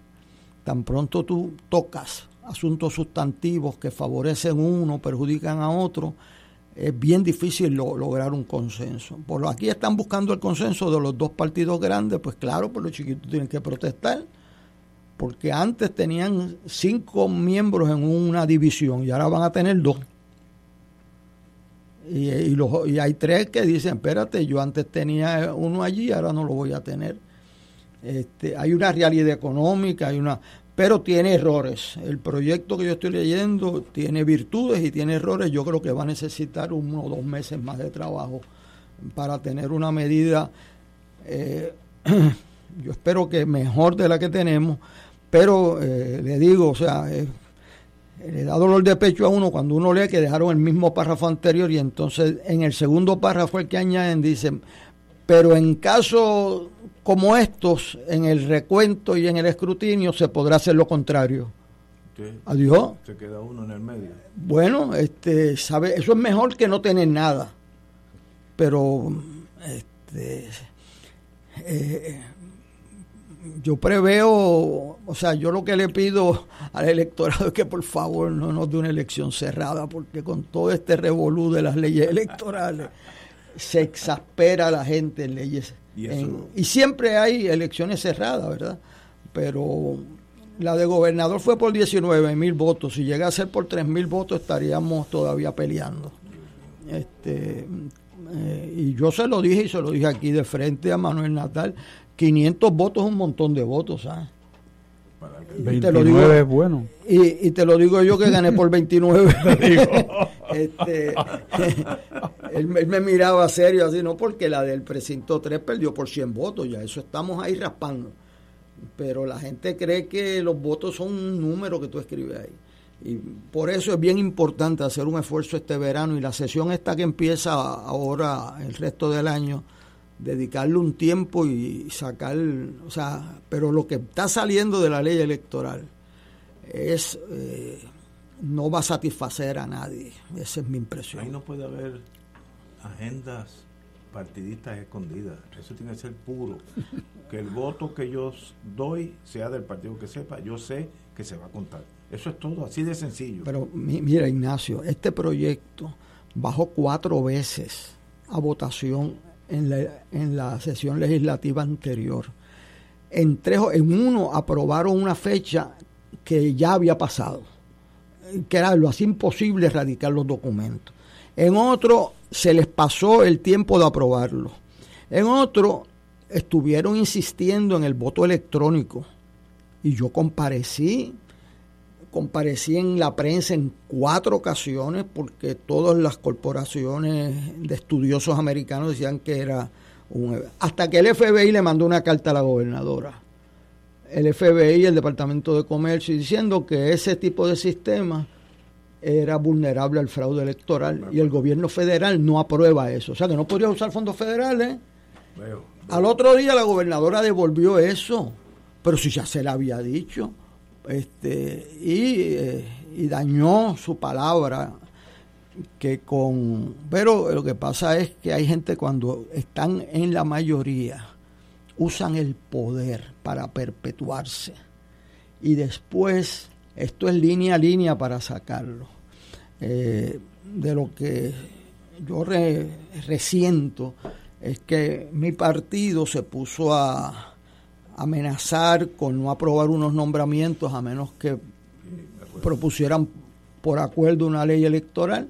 Tan pronto tú tocas asuntos sustantivos que favorecen uno, perjudican a otro, es bien difícil lograr un consenso. Por lo aquí están buscando el consenso de los dos partidos grandes, pues claro, pues los chiquitos tienen que protestar porque antes tenían cinco miembros en una división y ahora van a tener dos. Y, y, hay tres que dicen, espérate, yo antes tenía uno allí, ahora no lo voy a tener. Este, hay una realidad económica, hay una, pero tiene errores. El proyecto que yo estoy leyendo tiene virtudes y tiene errores. Yo creo que va a necesitar uno o dos meses más de trabajo para tener una medida, eh, yo espero que mejor de la que tenemos, pero eh, le digo, o sea, eh, le da dolor de pecho a uno cuando uno lee que dejaron el mismo párrafo anterior y entonces en el segundo párrafo el que añaden dicen, pero en casos como estos, en el recuento y en el escrutinio se podrá hacer lo contrario. Adiós. Se queda uno en el medio. Bueno, este, sabe, eso es mejor que no tener nada. Pero este, eh, yo preveo, o sea, yo lo que le pido al electorado es que por favor no nos dé una elección cerrada, porque con todo este revolú de las leyes electorales se exaspera la gente en leyes. ¿Y, siempre hay elecciones cerradas, ¿verdad? Pero la de gobernador fue por 19 mil votos. Si llega a ser por 3 mil votos, estaríamos todavía peleando. Este, eh, y yo se lo dije y se lo dije aquí de frente a Manuel Natal, 500 votos es un montón de votos, ¿sabes? 29 es bueno. Y, te lo digo yo que gané por 29. este, él, me miraba serio así, no porque la del precinto 3 perdió por 100 votos, ya eso estamos ahí raspando. Pero la gente cree que los votos son un número que tú escribes ahí. Y por eso es bien importante hacer un esfuerzo este verano y la sesión esta que empieza ahora el resto del año, dedicarle un tiempo y sacar, o sea, pero lo que está saliendo de la ley electoral es, eh, no va a satisfacer a nadie, esa es mi impresión. Ahí no puede haber agendas partidistas escondidas, eso tiene que ser puro, que el voto que yo doy sea del partido que sepa, yo sé que se va a contar. Eso es todo, así de sencillo. Pero mira, Ignacio, este proyecto bajó cuatro veces a votación en la, en la sesión legislativa anterior. En, tres, en uno aprobaron una fecha que ya había pasado, que era lo así imposible erradicar los documentos. En otro se les pasó el tiempo de aprobarlo. En otro estuvieron insistiendo en el voto electrónico y yo comparecí comparecí en la prensa en cuatro ocasiones porque todas las corporaciones de estudiosos americanos decían que era un... Hasta que el FBI le mandó una carta a la gobernadora. El FBI y el Departamento de Comercio diciendo que ese tipo de sistema era vulnerable al fraude electoral y el gobierno federal no aprueba eso. O sea que no podría usar fondos federales. Al otro día la gobernadora devolvió eso, pero si ya se le había dicho este, eh, y, dañó su palabra que con pero lo que pasa es que hay gente cuando están en la mayoría usan el poder para perpetuarse. Y después esto es línea a línea para sacarlo. Eh, de lo que yo resiento es que mi partido se puso a amenazar con no aprobar unos nombramientos a menos que propusieran por acuerdo una ley electoral,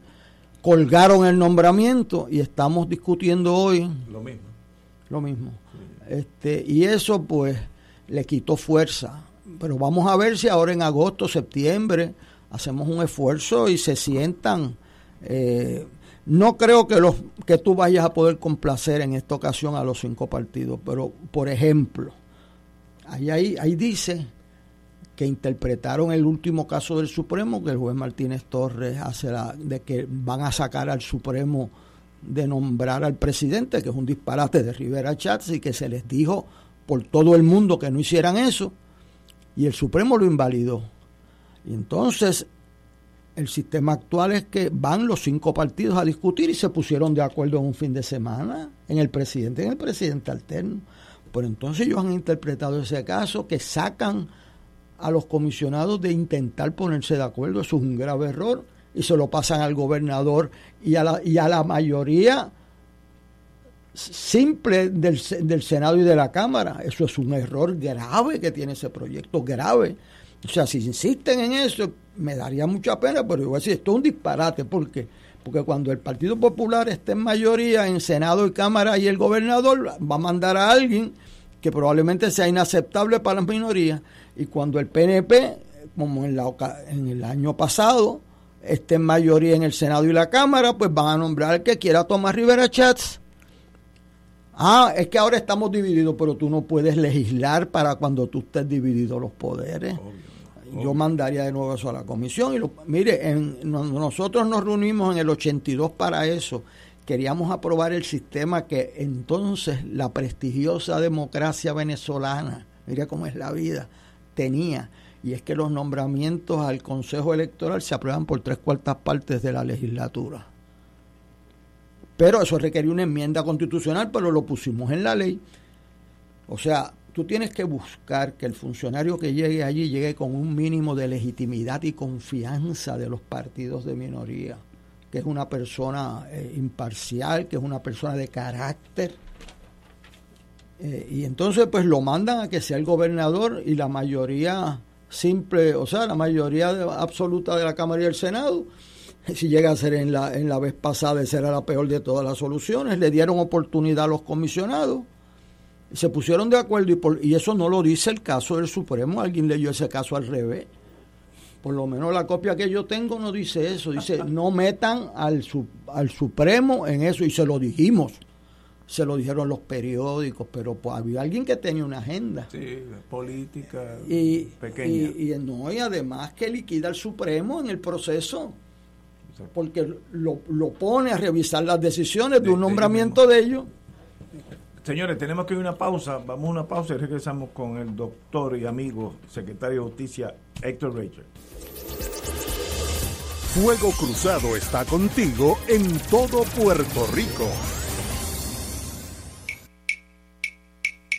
colgaron el nombramiento y estamos discutiendo hoy lo mismo. Lo mismo. Este, y eso pues le quitó fuerza. Pero vamos a ver si ahora en agosto, septiembre, hacemos un esfuerzo y se sientan. Eh, no creo que, los, que tú vayas a poder complacer en esta ocasión a los cinco partidos, pero por ejemplo, Ahí, ahí, dice que interpretaron el último caso del Supremo, que el juez Martínez Torres hace la, de que van a sacar al Supremo de nombrar al presidente, que es un disparate de Rivera Chats, y que se les dijo por todo el mundo que no hicieran eso, y el Supremo lo invalidó. Y entonces el sistema actual es que van los cinco partidos a discutir y se pusieron de acuerdo en un fin de semana en el presidente, en el presidente alterno. Pero entonces ellos han interpretado ese caso que sacan a los comisionados de intentar ponerse de acuerdo. Eso es un grave error y se lo pasan al gobernador y a la, y a la mayoría simple del, del Senado y de la Cámara. Eso es un error grave que tiene ese proyecto, grave. O sea, si insisten en eso, me daría mucha pena, pero yo voy a decir, esto es un disparate, porque porque cuando el Partido Popular esté en mayoría en Senado y Cámara y el gobernador va a mandar a alguien que probablemente sea inaceptable para las minorías, y cuando el PNP, como en, la, en el año pasado, esté en mayoría en el Senado y la Cámara, pues van a nombrar al que quiera Tomás Rivera Chats. Ah, es que ahora estamos divididos, pero tú no puedes legislar para cuando tú estés dividido los poderes yo mandaría de nuevo eso a la comisión. Y lo, mire, nosotros nos reunimos en el 82 para eso. Queríamos aprobar el sistema que entonces la prestigiosa democracia venezolana, mire cómo es la vida, tenía. Y es que los nombramientos al Consejo Electoral se aprueban por tres cuartas partes de la legislatura. Pero eso requería una enmienda constitucional, pero lo pusimos en la ley. O sea, tú tienes que buscar que el funcionario que llegue allí llegue con un mínimo de legitimidad y confianza de los partidos de minoría, que es una persona eh, imparcial, que es una persona de carácter. Eh, y entonces pues lo mandan a que sea el gobernador y la mayoría simple, o sea, la mayoría absoluta de la Cámara y el Senado, si llega a ser en la, en la vez pasada, esa era la peor de todas las soluciones. Le dieron oportunidad a los comisionados, se pusieron de acuerdo y, por, y eso no lo dice el caso del Supremo, alguien leyó ese caso al revés. Por lo menos la copia que yo tengo no dice eso, dice no metan al, al Supremo en eso y se lo dijimos se lo dijeron los periódicos, pero pues, había alguien que tenía una agenda. Sí, política y, pequeña. Y, no, y además que liquida al Supremo en el proceso, porque lo, lo, pone a revisar las decisiones de, un nombramiento de ellos. Señores, tenemos que ir a una pausa. Vamos a una pausa y regresamos con el doctor y amigo secretario de Justicia, Héctor Rachel. Fuego Cruzado está contigo en todo Puerto Rico.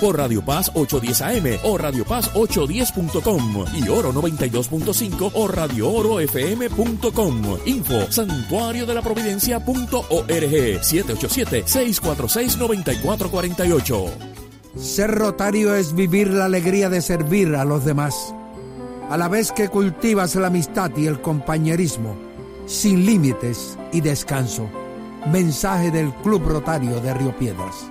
por Radio Paz 810 AM o Radio Paz 810.com y Oro 92.5 o Radio Oro FM.com. Info santuario de la providencia.org 787-646-9448. Ser rotario es vivir la alegría de servir a los demás, a la vez que cultivas la amistad y el compañerismo, sin límites y descanso. Mensaje del Club Rotario de Río Piedras.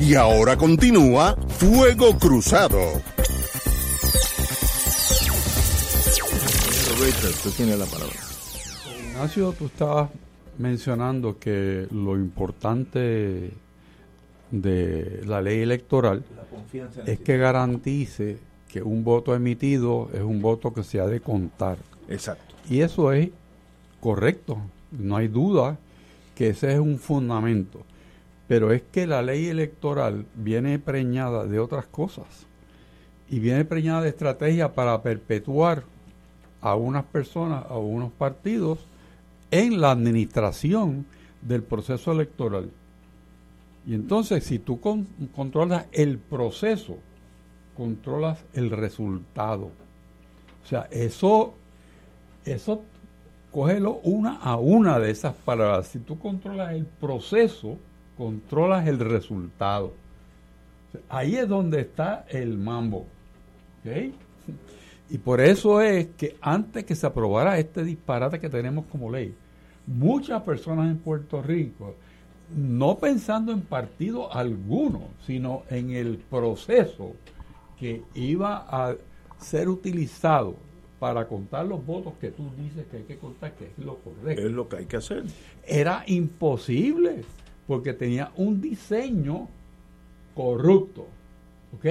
Y ahora continúa Fuego Cruzado. tú tienes la palabra. Ignacio, tú estabas mencionando que lo importante de la ley electoral es que garantice que un voto emitido es un voto que se ha de contar. Exacto. Y eso es correcto, no hay duda que ese es un fundamento. Pero es que la ley electoral viene preñada de otras cosas y viene preñada de estrategia para perpetuar a unas personas, a unos partidos en la administración del proceso electoral. Y entonces, si tú controlas el proceso, controlas el resultado. O sea, eso, eso, cógelo una a una de esas palabras. Si tú controlas el proceso, controlas el resultado. Ahí es donde está el mambo. Y por eso es que antes que se aprobara este disparate que tenemos como ley, muchas personas en Puerto Rico, no pensando en partido alguno, sino en el proceso que iba a ser utilizado para contar los votos que tú dices que hay que contar, que es lo correcto. Es lo que hay que hacer. Era imposible, porque tenía un diseño corrupto. ¿Ok?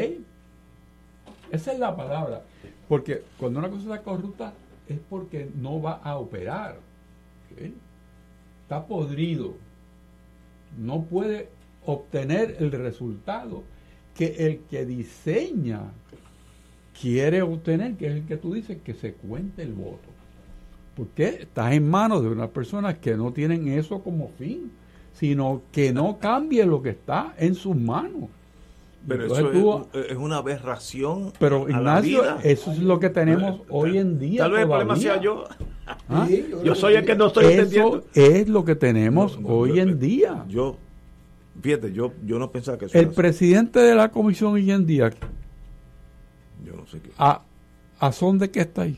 Esa es la palabra. Porque cuando una cosa está corrupta es porque no va a operar. Está podrido. No puede obtener el resultado que el que diseña quiere obtener, que es el que tú dices, que se cuente el voto. Porque estás en manos de unas personas que no tienen eso como fin, sino que no cambie lo que está en sus manos. Pero Entonces eso tú- es, una aberración. pero a la Ignacio, vida. eso es lo que tenemos hoy en día. Tal vez el problema sea yo. ¿Ah? Sí, Yo soy el que no estoy Eso entendiendo. es lo que tenemos No, no, hoy en día. Yo, fíjate, yo, yo no pensaba que eso El era así. presidente de la comisión hoy en día, Yo no sé qué. ¿a, a son de qué está ahí?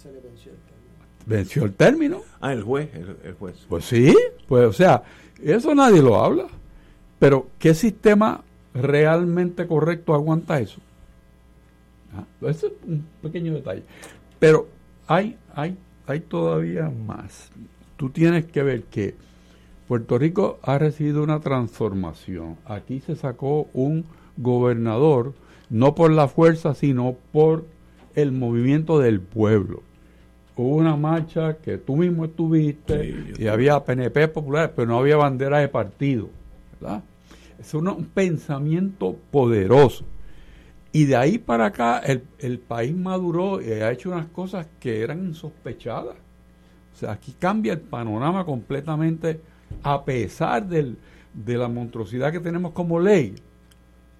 Se le venció el término. Venció el término. Ah, el juez, el, juez. Pues sí, pues o sea, eso nadie lo habla. Pero ¿qué sistema realmente correcto aguanta eso? Ah, es un pequeño detalle. Pero hay, hay, hay todavía más. Tú tienes que ver que Puerto Rico ha recibido una transformación. Aquí se sacó un gobernador, no por la fuerza, sino por el movimiento del pueblo. Hubo una marcha que tú mismo estuviste Sí, y había PNP populares, pero no había bandera de partido. ¿verdad? Es una- un pensamiento poderoso. Y de ahí para acá el, el país maduró y ha hecho unas cosas que eran insospechadas. O sea, aquí cambia el panorama completamente a pesar del- de la monstruosidad que tenemos como ley.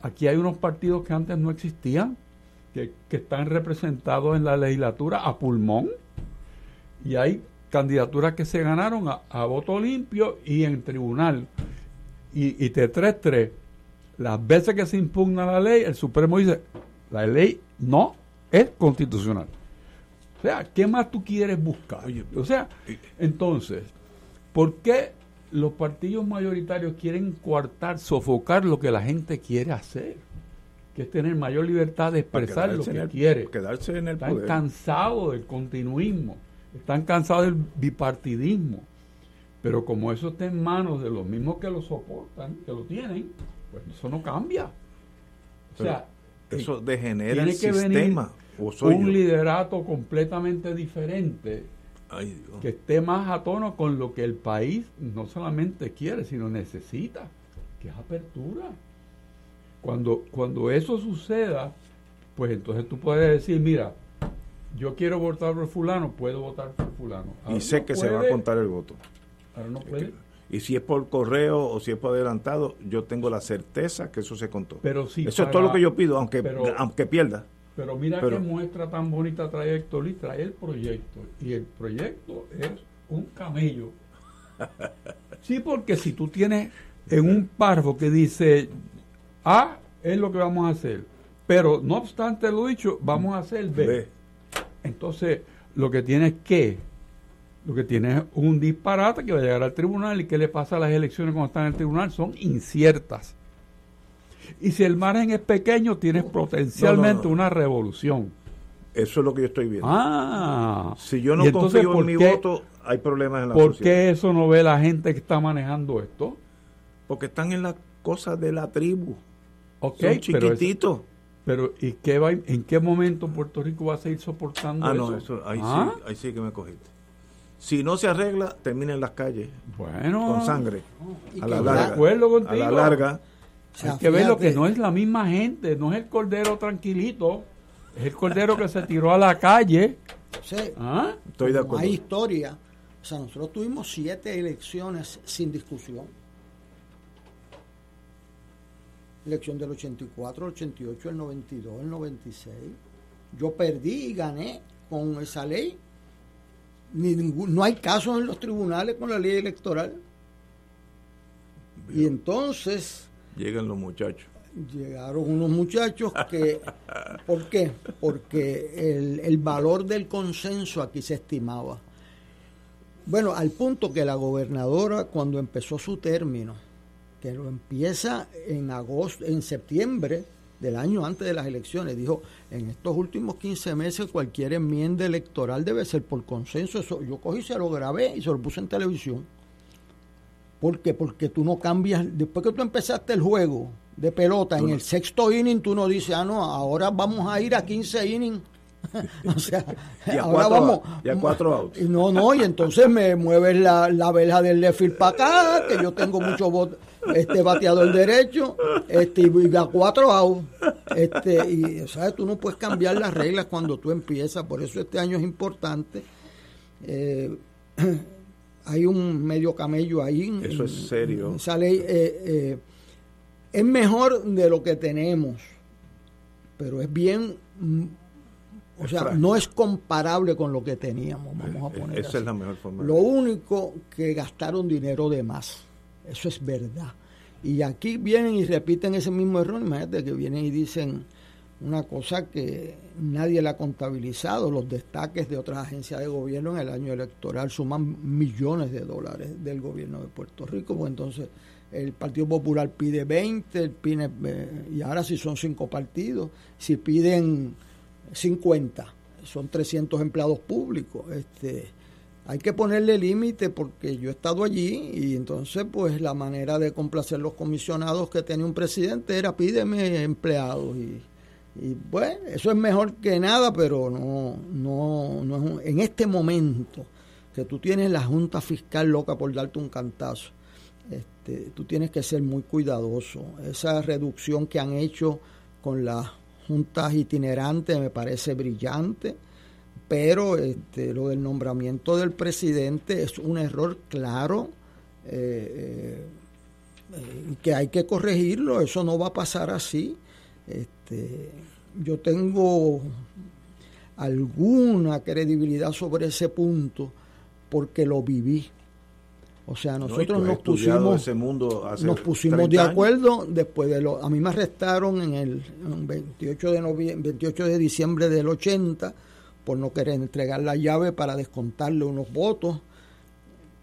Aquí hay unos partidos que antes no existían, que, que están representados en la legislatura a pulmón, y hay candidaturas que se ganaron a, a voto limpio y en tribunal. Y, y te 3-3, las veces que se impugna la ley, el Supremo dice, la ley no es constitucional. O sea, ¿qué más tú quieres buscar? O sea, entonces, ¿por qué los partidos mayoritarios quieren coartar, sofocar lo que la gente quiere hacer? Que es tener mayor libertad de expresar lo que el- quiere. Quedarse en el Están poder. cansados del continuismo, están cansados del bipartidismo. Pero como eso está en manos de los mismos que lo soportan, que lo tienen, pues eso no cambia. O Pero sea, Eso degenera el tiene que venir sistema. ¿O soy un yo? liderato completamente diferente Ay, Dios. que esté más a tono con lo que el país no solamente quiere, sino necesita, que es apertura. Cuando, cuando eso suceda, pues entonces tú puedes decir, mira, yo quiero votar por fulano, puedo votar por fulano. Ahora Y sé no que se va a contar el voto. Ahora no puede. Y si es por correo o si es por adelantado, yo tengo la certeza que eso se contó. Pero si eso es todo lo que yo pido, aunque, pero- aunque pierda. Pero mira Pero- qué muestra tan bonita trae Héctor Lee, trae el proyecto. Y el proyecto es un camello. Sí, porque si tú tienes en un párrafo que dice A es lo que vamos a hacer, pero no obstante lo dicho, vamos a hacer B. Ve. Entonces, lo que tienes que, lo que tienes es un disparate que va a llegar al tribunal y qué le pasa a las elecciones cuando están en el tribunal son inciertas. Y si el margen es pequeño, tienes potencialmente no. una revolución. Eso es lo que yo estoy viendo. Ah, si yo no entonces, confío ¿por en mi qué- voto, hay problemas en la ¿Por sociedad. qué eso no ve la gente que está manejando esto? Porque están en las cosas de la tribu. Ok, Son pero, eso- chiquititos. Pero ¿y qué va, ¿en qué momento Puerto Rico va a seguir soportando Ah, eso? no, eso, ahí, Ah, sí, ahí sí que me cogiste. Si no se arregla, termina en las calles Bueno, con sangre. A la larga. De acuerdo A la larga. O sea, Hay que ver lo que no es la misma gente, no es el cordero tranquilito, es el cordero que se tiró a la calle. sea, ¿Ah? Estoy de acuerdo. Hay historia. O sea, nosotros tuvimos siete elecciones sin discusión. Elección del 84, el 88, el 92, el 96. Yo perdí y gané con esa ley. Ni ningún- no hay casos en los tribunales con la ley electoral. Y entonces Llegan los muchachos. llegaron unos muchachos que, ¿por qué? Porque el, el valor del consenso aquí se estimaba. Bueno, al punto que la gobernadora cuando empezó su término, que lo empieza en agosto, en septiembre, del año antes de las elecciones. Dijo, en estos últimos 15 meses cualquier enmienda electoral debe ser por consenso. Eso, yo cogí, se lo grabé y se lo puse en televisión. ¿Por qué? Porque tú no cambias, después que tú empezaste el juego de pelota, en el sexto inning tú no dices, ah, no, ahora vamos a ir a 15 innings o sea, ahora vamos. Ya cuatro outs. No, no, y entonces me mueves la, la verja del left para acá, que yo tengo mucho bot, este bateador derecho, este, y a cuatro outs. Este, y, ¿sabes? Tú no puedes cambiar las reglas cuando tú empiezas, por eso este año es importante. Eh, hay un medio camello ahí. Eso es serio. Esa ley eh, eh, es mejor de lo que tenemos, pero es bien o sea, no es comparable con lo que teníamos, vamos a poner. Esa es la mejor forma. Lo único que gastaron dinero de más. Eso es verdad. Y aquí vienen y repiten ese mismo error. Imagínate que vienen y dicen una cosa que nadie la ha contabilizado. Los destaques de otras agencias de gobierno en el año electoral suman millones de dólares del gobierno de Puerto Rico. Pues entonces el Partido Popular pide 20, el PINE, eh, y ahora si son cinco partidos, si piden 50, son 300 empleados públicos. Este, hay que ponerle límite porque yo he estado allí y entonces pues la manera de complacer los comisionados que tenía un presidente era pídeme empleados y, y bueno, eso es mejor que nada, pero no, no, no es en este momento que tú tienes la Junta Fiscal loca por darte un cantazo. Este, tú tienes que ser muy cuidadoso. Esa reducción que han hecho con la juntas itinerantes me parece brillante, pero este, lo del nombramiento del presidente es un error claro eh, eh, que hay que corregirlo, eso no va a pasar así. Este, yo tengo alguna credibilidad sobre ese punto porque lo viví. O sea, nosotros nos pusimos, ese mundo nos pusimos de acuerdo después de lo, a mí me arrestaron en el 28 de noviembre, 28 de diciembre del 80 por no querer entregar la llave para descontarle unos votos.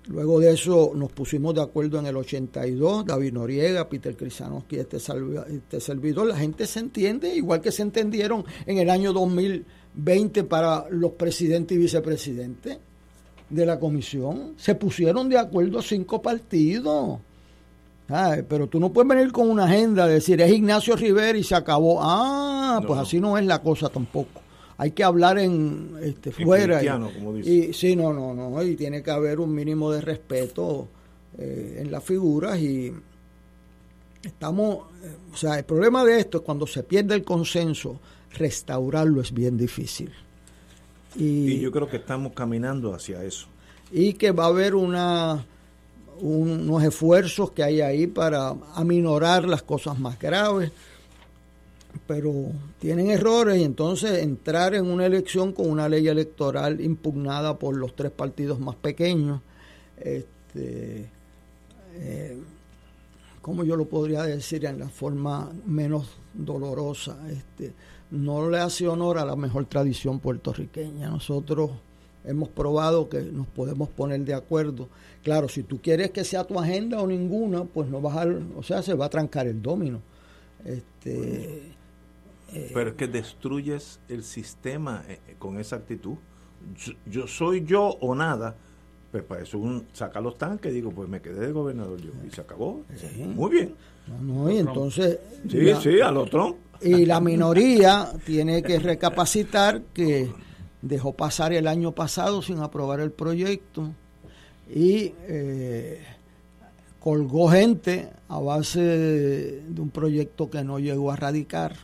Luego de eso nos pusimos de acuerdo en el 82, David Noriega, Peter Crisanowski, este, este servidor. La gente se entiende, igual que se entendieron en el año 2020 para los presidentes y vicepresidentes de la comisión. Se pusieron de acuerdo cinco partidos. pero tú no puedes venir con una agenda de decir es Ignacio Rivera y se acabó. Ah, pues así no es la cosa tampoco. Hay que hablar en este, fuera. y, como dice. y, sí, no, no, no. Y tiene que haber un mínimo de respeto eh, en las figuras y estamos, eh, o sea, el problema de esto es cuando se pierde el consenso, restaurarlo es bien difícil. Y, yo creo que estamos caminando hacia eso. Y que va a haber una unos esfuerzos que hay ahí para aminorar las cosas más graves, pero tienen errores y entonces entrar en una elección con una ley electoral impugnada por los tres partidos más pequeños, este, eh, ¿cómo yo lo podría decir en la forma menos dolorosa? Este, no le hace honor a la mejor tradición puertorriqueña. Nosotros hemos probado que nos podemos poner de acuerdo. Claro, si tú quieres que sea tu agenda o ninguna, pues no vas a, o sea, se va a trancar el domino. Este, eh, Pero es que destruyes el sistema eh, eh, con esa actitud. Yo, soy yo o nada. Pues para eso un, saca los tanques, digo, pues me quedé de gobernador yo. Y se acabó. Muy bien. No, y entonces... Sí, sí, a los Trump y la minoría tiene que recapacitar que dejó pasar el año pasado sin aprobar el proyecto y eh, colgó gente a base de, un proyecto que no llegó a radicar.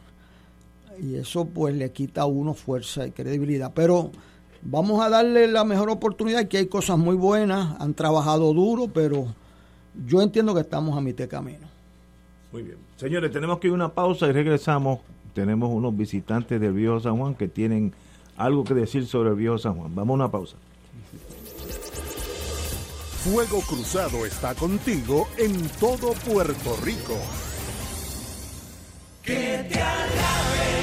Y eso pues le quita a uno fuerza y credibilidad. Pero vamos a darle la mejor oportunidad. Que hay cosas muy buenas. Han trabajado duro pero yo entiendo que estamos a mitad de camino muy bien. Señores, tenemos que ir a una pausa y regresamos. Tenemos unos visitantes del Viejo San Juan que tienen algo que decir sobre el Viejo San Juan. Vamos a una pausa. Fuego Cruzado está contigo en todo Puerto Rico. Que te alabe,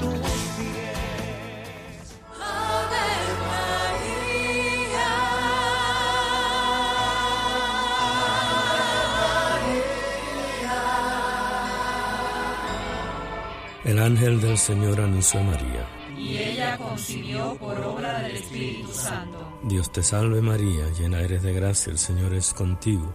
Tus. El ángel del Señor anunció a María. Y ella concibió por obra del Espíritu Santo. Dios te salve María, llena eres de gracia, el Señor es contigo.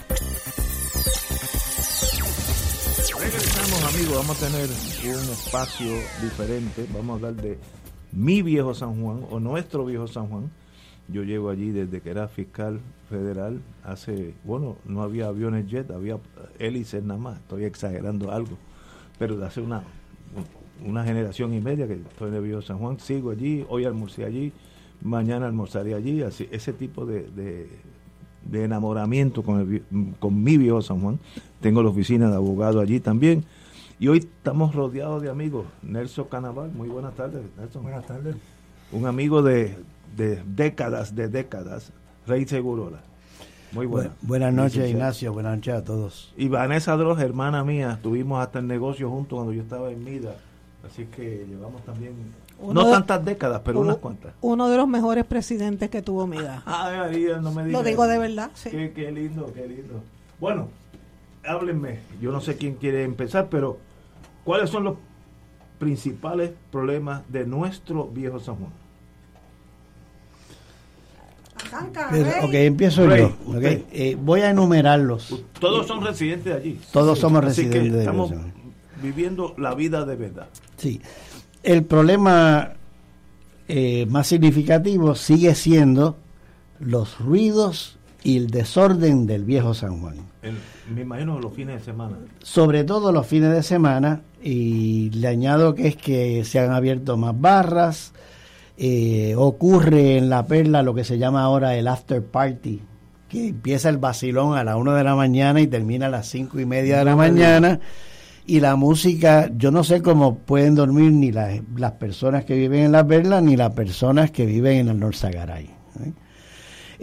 Amigos, vamos a tener un espacio diferente, vamos a hablar de mi viejo San Juan o nuestro viejo San Juan. Yo llego allí desde que era fiscal federal, hace, bueno, no había aviones jet, había hélices nada más, estoy exagerando algo, pero hace una, una generación y media que estoy en el viejo San Juan, sigo allí, hoy almorcé allí, mañana almorzaré allí, así, ese tipo de, de, de enamoramiento con, el, con mi viejo San Juan. Tengo la oficina de abogado allí también. Y hoy estamos rodeados de amigos. Nelson Canaval, muy buenas tardes, Nelson. Buenas tardes. Un amigo de, de décadas, de décadas, Rey Segurola. Muy buenas. buenas noches, Ignacio. Buenas noches a todos. Y Vanessa Droz, hermana mía, estuvimos hasta el negocio juntos cuando yo estaba en Mida. Así que llevamos también uno no de, tantas décadas, pero unas cuantas. Uno de los mejores presidentes que tuvo Mida. Ay, María, no me digas. Lo digo de verdad, sí. Qué, qué, lindo, qué lindo. Bueno, háblenme. Yo no sé quién quiere empezar, pero ¿cuáles son los principales problemas de nuestro viejo San Juan? Arranca, ok, empiezo Rey, yo. Okay. Eh, voy a enumerarlos. Todos son residentes de allí. Todos Sí. somos Así que residentes de estamos viviendo la vida de verdad. Sí. El problema eh, más significativo sigue siendo los ruidos y el desorden del viejo San Juan. El- me imagino los fines de semana. Sobre todo los fines de semana y le añado que es que se han abierto más barras, eh, ocurre en La Perla lo que se llama ahora el after party, que empieza el vacilón a las 1 de la mañana y termina a las cinco y media de la mañana. Y la música, yo no sé cómo pueden dormir ni las, las personas que viven en Las Perlas ni las personas que viven en el Norzagaray. ¿eh?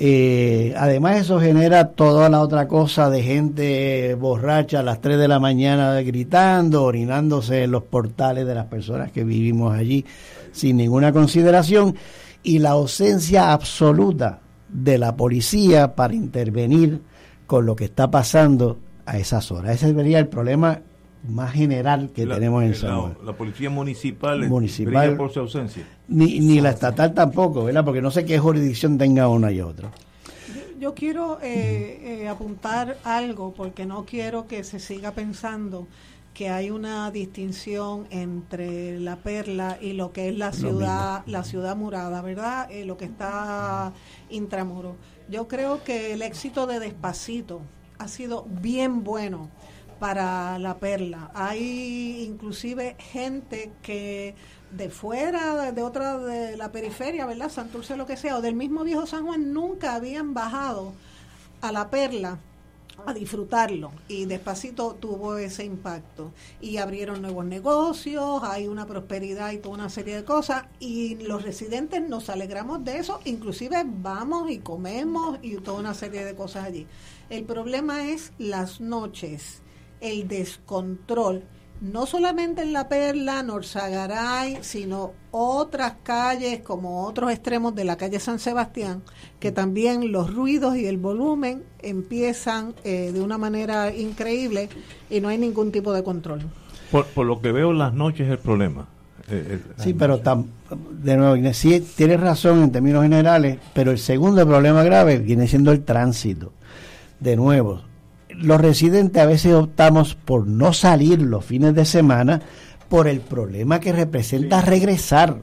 Eh, además eso genera toda la otra cosa de gente borracha a las 3 de la mañana gritando, orinándose en los portales de las personas que vivimos allí sin ninguna consideración y la ausencia absoluta de la policía para intervenir con lo que está pasando a esas horas. Ese sería el problema más general que La- tenemos en San Juan. La policía municipal, Municipal. por su ausencia. Ni, ni la estatal tampoco, ¿verdad? Porque no sé qué jurisdicción tenga una y otra. Yo quiero eh, eh, apuntar algo porque no quiero que se siga pensando que hay una distinción entre la perla y lo que es la ciudad, la ciudad murada, ¿verdad? Eh, lo que está intramuro. Yo creo que el éxito de Despacito ha sido bien bueno para la perla. Hay inclusive gente que de fuera, de, otra, de la periferia, ¿verdad? Santurce, lo que sea, o del mismo viejo San Juan, nunca habían bajado a la perla a disfrutarlo y despacito tuvo ese impacto y abrieron nuevos negocios, hay una prosperidad y toda una serie de cosas y los residentes nos alegramos de eso, inclusive vamos y comemos y toda una serie de cosas allí. El problema es las noches, el descontrol, no solamente en La Perla, Norzagaray, sino otras calles como otros extremos de la calle San Sebastián, que también los ruidos y el volumen empiezan eh, de una manera increíble y no hay ningún tipo de control. Por, por lo que veo, las noches es el problema. Eh, eh, Sí, pero tam- de nuevo, Inés, sí, tienes razón en términos generales, pero el segundo problema grave viene siendo el tránsito. De nuevo, los residentes a veces optamos por no salir los fines de semana por el problema que representa regresar.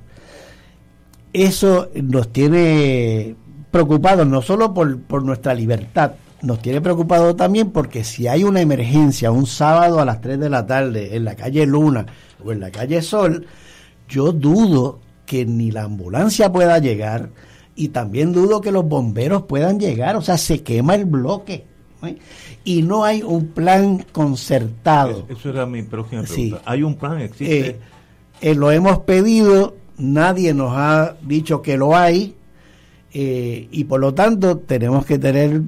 Eso nos tiene preocupados no solo por, por nuestra libertad, nos tiene preocupados también porque si hay una emergencia un sábado a las 3 de la tarde en la calle Luna o en la calle Sol, yo dudo que ni la ambulancia pueda llegar y también dudo que los bomberos puedan llegar, o sea, se quema el bloque ¿eh? y no hay un plan concertado. Eso era mi próxima Sí. pregunta. ¿Hay un plan? ¿Existe? Eh, eh, lo hemos pedido, nadie nos ha dicho que lo hay eh, y por lo tanto tenemos que tener,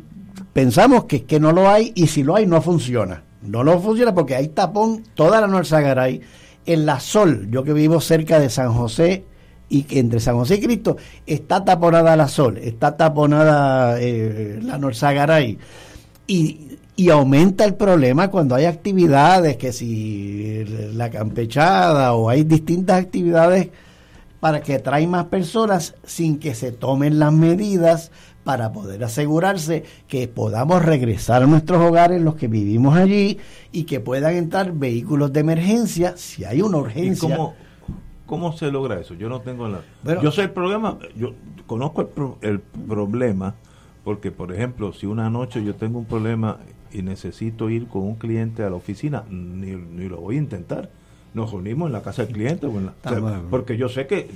pensamos que, que no lo hay y si lo hay no funciona. No lo funciona porque hay tapón toda la Norzagaray. En la Sol, yo que vivo cerca de San José y que entre San José y Cristo está taponada la Sol, está taponada eh, la Norzagaray y, y aumenta el problema cuando hay actividades, que si la campechada o hay distintas actividades para que traen más personas sin que se tomen las medidas para poder asegurarse que podamos regresar a nuestros hogares los que vivimos allí y que puedan entrar vehículos de emergencia si hay una ¿Y urgencia. cómo, cómo se logra eso? Yo no tengo la... Yo sé el problema, yo conozco el, pro- el problema, porque por ejemplo, si una noche yo tengo un problema y necesito ir con un cliente a la oficina, ni, ni lo voy a intentar. Nos reunimos en la casa del cliente, o en la- o sea, Estamos- porque yo sé que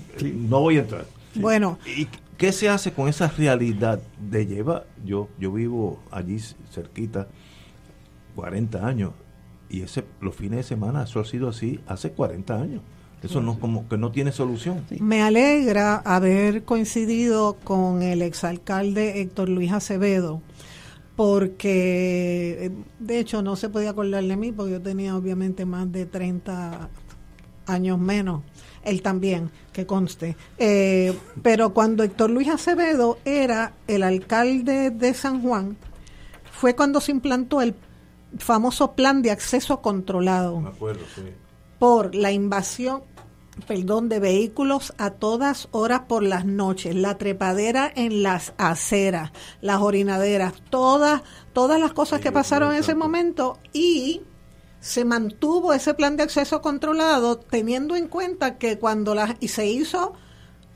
no voy a entrar. Bueno, ¿Y qué se hace con esa realidad de lleva? Yo, yo vivo allí cerquita 40 años y ese los fines de semana eso ha sido así hace 40 años. Eso no como que no tiene solución. Me alegra haber coincidido con el exalcalde Héctor Luis Acevedo, porque eh, de hecho no se podía acordar de mí, porque yo tenía obviamente más de 30 años menos, él también, que conste. Eh, pero cuando Héctor Luis Acevedo era el alcalde de San Juan, fue cuando se implantó el famoso plan de acceso controlado Me acuerdo, sí. por la invasión, perdón, de vehículos a todas horas por las noches, la trepadera en las aceras, las orinaderas, todas, todas las cosas que pasaron en ese momento y se mantuvo ese plan de acceso controlado teniendo en cuenta que cuando las y se hizo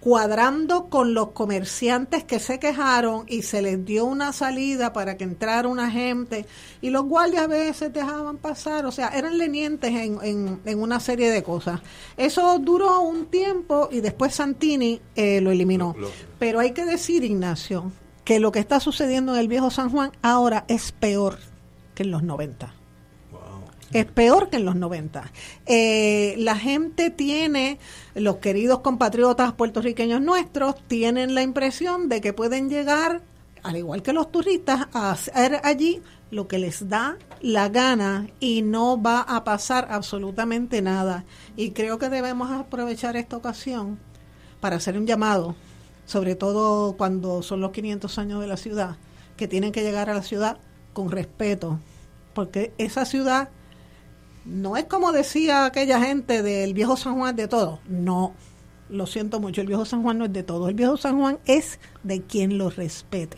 cuadrando con los comerciantes que se quejaron y se les dio una salida para que entrara una gente y los guardias a veces dejaban pasar, o sea, eran lenientes en, en, en una serie de cosas. Eso duró un tiempo y después Santini eh, lo eliminó. Pero hay que decir, Ignacio, que lo que está sucediendo en el viejo San Juan ahora es peor que en los 90. Es peor que en los 90. Eh, la gente tiene, los queridos compatriotas puertorriqueños nuestros, tienen la impresión de que pueden llegar, al igual que los turistas, a hacer allí lo que les da la gana y no va a pasar absolutamente nada. Y creo que debemos aprovechar esta ocasión para hacer un llamado, sobre todo cuando son los 500 años de la ciudad, que tienen que llegar a la ciudad con respeto, porque esa ciudad no es como decía aquella gente del viejo San Juan de todo, no, lo siento mucho, el viejo San Juan no es de todo, el viejo San Juan es de quien lo respete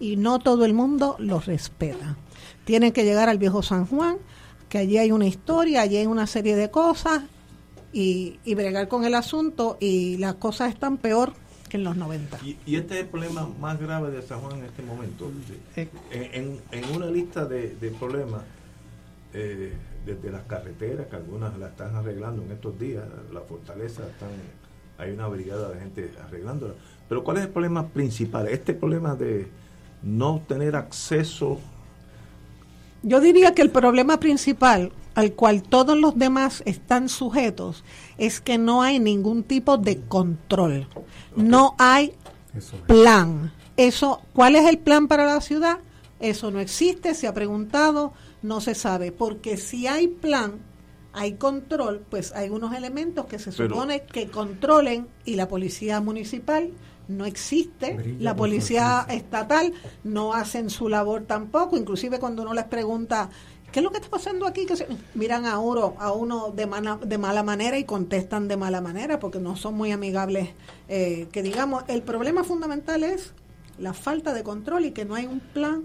y no todo el mundo lo respeta. Tienen que llegar al viejo San Juan, que allí hay una historia, allí hay una serie de cosas y, y bregar con el asunto y las cosas están peor que en los 90. Y, y este es el problema más grave de San Juan en este momento. En, en- en una lista de, de problemas, eh, desde las carreteras, que algunas la están arreglando en estos días, la fortaleza, están, hay una brigada de gente arreglándola. Pero ¿cuál es el problema principal? Este problema de no tener acceso Yo diría que el problema principal al cual todos los demás están sujetos es que no hay ningún tipo de control. No hay plan. Eso, ¿cuál es el plan para la ciudad? Eso no existe, se ha preguntado, no se sabe, porque si hay plan, hay control, pues hay unos elementos que se Pero- supone que controlen y la policía municipal no existe, la policía estatal no hacen su labor tampoco, inclusive cuando uno les pregunta ¿qué es lo que está pasando aquí? Que se- miran a uno, a uno de, mala- de mala manera y contestan de mala manera porque no son muy amigables. eh, que digamos, el problema fundamental es la falta de control y que no hay un plan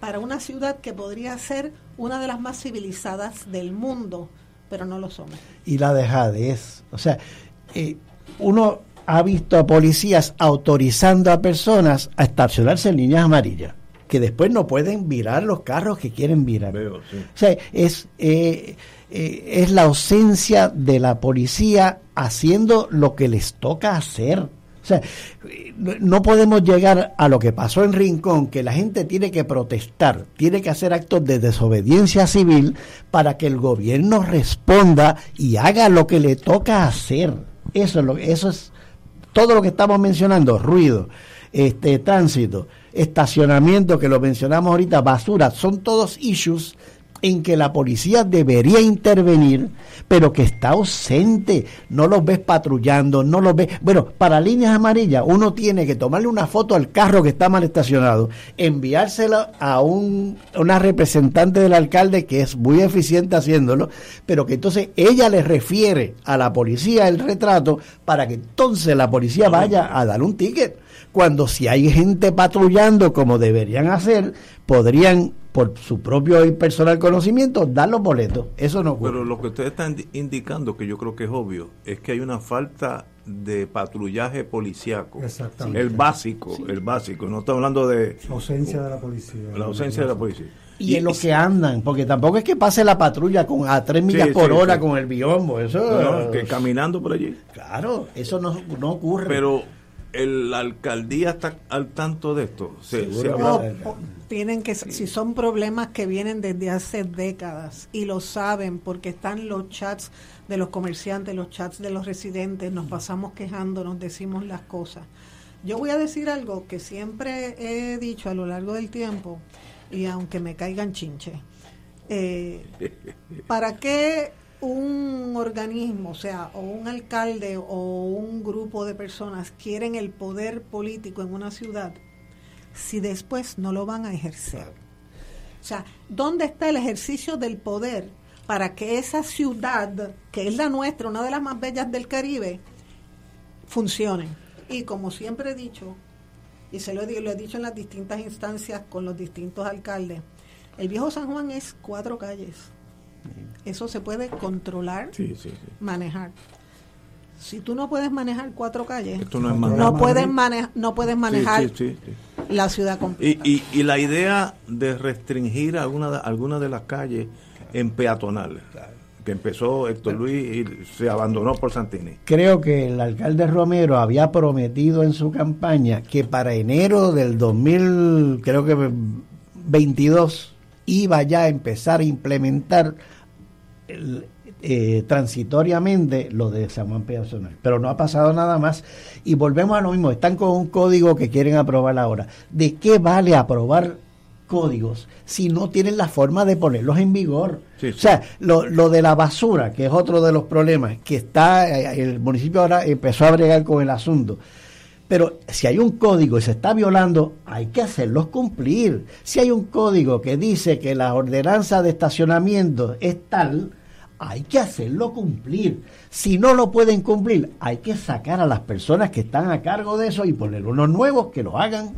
para una ciudad que podría ser una de las más civilizadas del mundo, pero no lo somos. y la dejadez. O sea, eh, uno ha visto a policías autorizando a personas a estacionarse en líneas amarillas, que después no pueden virar los carros que quieren virar. O sea, es, eh, eh, es la ausencia de la policía haciendo lo que les toca hacer. Sea, no- no podemos llegar a lo que pasó en Rincón, que la gente tiene que protestar, tiene que hacer actos de desobediencia civil para que el gobierno responda y haga lo que le toca hacer. Eso es lo eso es todo lo que estamos mencionando, ruido, este tránsito, estacionamiento que lo mencionamos ahorita, basura, son todos issues en que la policía debería intervenir, pero que está ausente, no los ves patrullando, no los ves. Bueno, para líneas amarillas, uno tiene que tomarle una foto al carro que está mal estacionado, enviársela a un, una representante del alcalde que es muy eficiente haciéndolo, pero que entonces ella le refiere a la policía el retrato para que entonces la policía vaya a dar un ticket. Cuando si hay gente patrullando como deberían hacer, podrían por su propio y personal conocimiento dar los boletos. Eso no ocurre. Pero lo que ustedes están indi- indicando, que yo creo que es obvio, es que hay una falta de patrullaje policíaco. Exactamente. El básico, el básico. No estamos hablando de La ausencia de la policía. la ausencia de la policía. y en lo que andan, porque tampoco es que pase la patrulla con a tres millas Sí, por sí, hora sí. con el biombo, eso No, que caminando por allí. Claro, eso no, no ocurre. Pero el, la alcaldía está al tanto de esto. Se, se No, tienen que, si son problemas que vienen desde hace décadas y lo saben porque están los chats de los comerciantes, los chats de los residentes, nos pasamos quejando, nos decimos las cosas. Yo voy a decir algo que siempre he dicho a lo largo del tiempo y aunque me caigan chinche. Eh, ¿Para qué un organismo, o sea, o un alcalde o un grupo de personas quieren el poder político en una ciudad si después no lo van a ejercer? O sea, ¿dónde está el ejercicio del poder para que esa ciudad, que es la nuestra, una de las más bellas del Caribe, funcione? Y como siempre he dicho, y se lo he, lo he dicho en las distintas instancias con los distintos alcaldes, el viejo San Juan es cuatro calles. Eso se puede controlar, Sí, sí, sí. manejar. Si tú no puedes manejar cuatro calles, Esto no es no, manejar. puedes manejar, no puedes manejar Sí, sí, sí, sí. la ciudad completa. Y, y, y la idea de restringir alguna de, alguna de las calles en peatonales, que empezó Héctor Luis y se abandonó por Santini. Creo que el alcalde Romero había prometido en su campaña que para enero del 2000, creo que 22, iba ya a empezar a implementar eh, transitoriamente lo de San Juan Personal. Pero no ha pasado nada más. Y volvemos a lo mismo, están con un código que quieren aprobar ahora. ¿De qué vale aprobar códigos si no tienen la forma de ponerlos en vigor. O sea, lo, lo, de la basura, que es otro de los problemas, que está, eh, el municipio ahora empezó a bregar con el asunto. Pero si hay un código y se está violando, hay que hacerlos cumplir. Si hay un código que dice que la ordenanza de estacionamiento es tal, hay que hacerlo cumplir. Si no lo pueden cumplir, hay que sacar a las personas que están a cargo de eso y poner unos nuevos que lo hagan.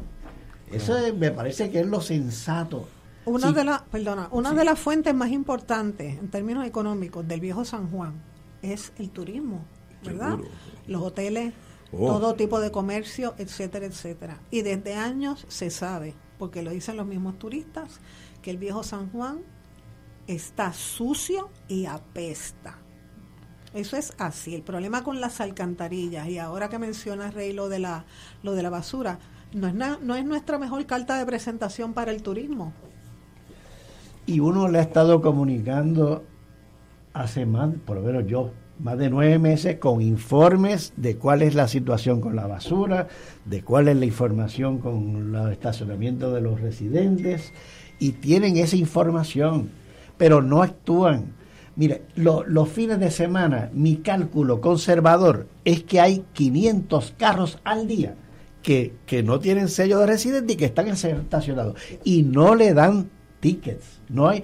Eso me parece que es lo sensato. Una de las, perdona, una de las fuentes más importantes en términos económicos del viejo San Juan es el turismo, ¿verdad? Los hoteles, oh. todo tipo de comercio, etcétera, etcétera. Y desde años se sabe, porque lo dicen los mismos turistas, que el viejo San Juan está sucio y apesta. Eso es así. El problema con las alcantarillas y ahora que menciona Rey lo de la lo de la basura, no es, no es nuestra mejor carta de presentación para el turismo. Y uno le ha estado comunicando hace más, por lo menos yo, más de nueve meses con informes de cuál es la situación con la basura, de cuál es la información con los estacionamientos de los residentes, y tienen esa información, pero no actúan. Mire, los fines de semana, mi cálculo conservador es que hay 500 carros al día que, que no tienen sello de residente y que están estacionados y no le dan tickets. No hay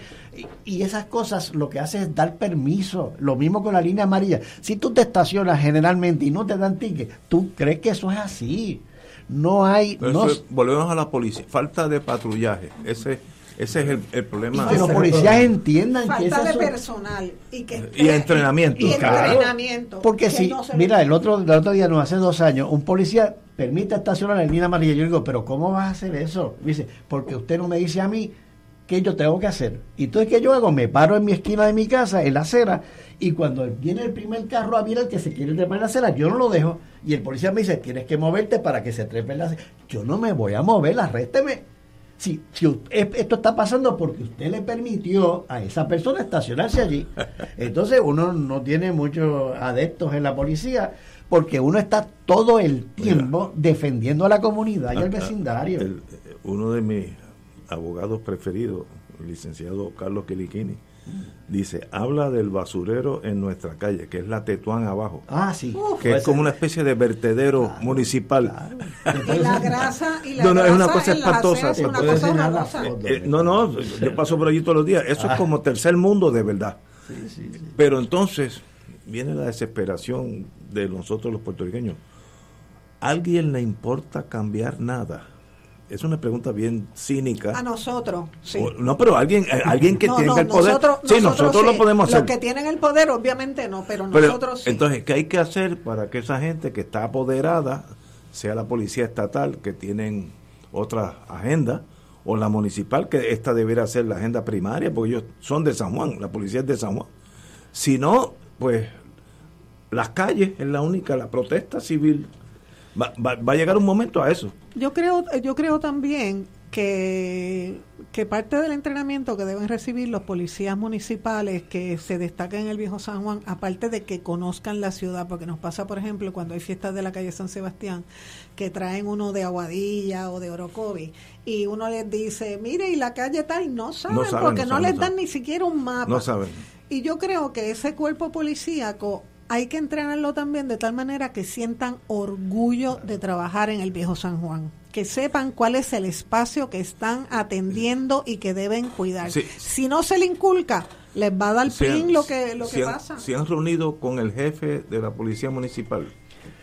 y esas cosas lo que hace es dar permiso. Lo mismo con la línea amarilla. Si tú te estacionas generalmente y no te dan tickets, tú crees que eso es así. No hay. No, volvemos a la policía. Falta de patrullaje. Ese ese es el, problema. Y que los policías entiendan Falta que Falta de personal y que y entrenamiento. Y, entrenamiento. Porque si, mira, el otro, el otro día, no hace dos años, un policía permite estacionar en línea amarilla. Yo digo, pero ¿cómo vas a hacer eso? dice, porque usted no me dice a mí qué yo tengo que hacer. Y entonces, ¿qué yo hago? Me paro en mi esquina de mi casa, en la acera, y cuando viene el primer carro a el que se quiere trepar en la acera, yo no lo dejo. Y el policía me dice, tienes que moverte para que se trepe en la acera. Yo no me voy a mover, arrésteme si, si esto está pasando porque usted le permitió a esa persona estacionarse allí. Entonces uno no tiene muchos adeptos en la policía porque uno está todo el tiempo defendiendo a la comunidad y al vecindario. uno de mis abogados preferidos, el licenciado Carlos Quiliquini, Dice, habla del basurero en nuestra calle, que es la Tetuán abajo. Ah, sí. que es como una especie de vertedero municipal. Y la grasa y la No, no, es una cosa espantosa. no, no, yo paso por allí todos los días. Eso es ah. como tercer mundo de verdad. Pero entonces viene la desesperación de nosotros los puertorriqueños. ¿Alguien le importa cambiar nada? Es una pregunta bien cínica. A nosotros, sí. no, pero alguien, eh, alguien que tenga el poder. sí, nosotros, lo podemos hacer. Los que tienen el poder, obviamente no, pero nosotros sí. Entonces, ¿qué hay que hacer para que esa gente que está apoderada, sea la policía estatal, que tienen otra agenda, o la municipal, que esta debería ser la agenda primaria, porque ellos son de San Juan, la policía es de San Juan. Si no, pues las calles es la única, la protesta civil Va, va, a llegar un momento a eso. Yo creo, yo creo también que, que parte del entrenamiento que deben recibir los policías municipales que se destacan en el viejo San Juan, aparte de que conozcan la ciudad, porque nos pasa, por ejemplo, cuando hay fiestas de la calle San Sebastián, que traen uno de Aguadilla o de Orocovi, y uno les dice, mire, y la calle tal, no saben, porque no, les dan ni siquiera un mapa. No saben. Y yo creo que ese cuerpo policíaco hay que entrenarlo también de tal manera que sientan orgullo de trabajar en el viejo San Juan, que sepan cuál es el espacio que están atendiendo y que deben cuidar. Si no se le inculca, les va a dar fin lo que, lo que pasa. Se han reunido con el jefe de la policía municipal,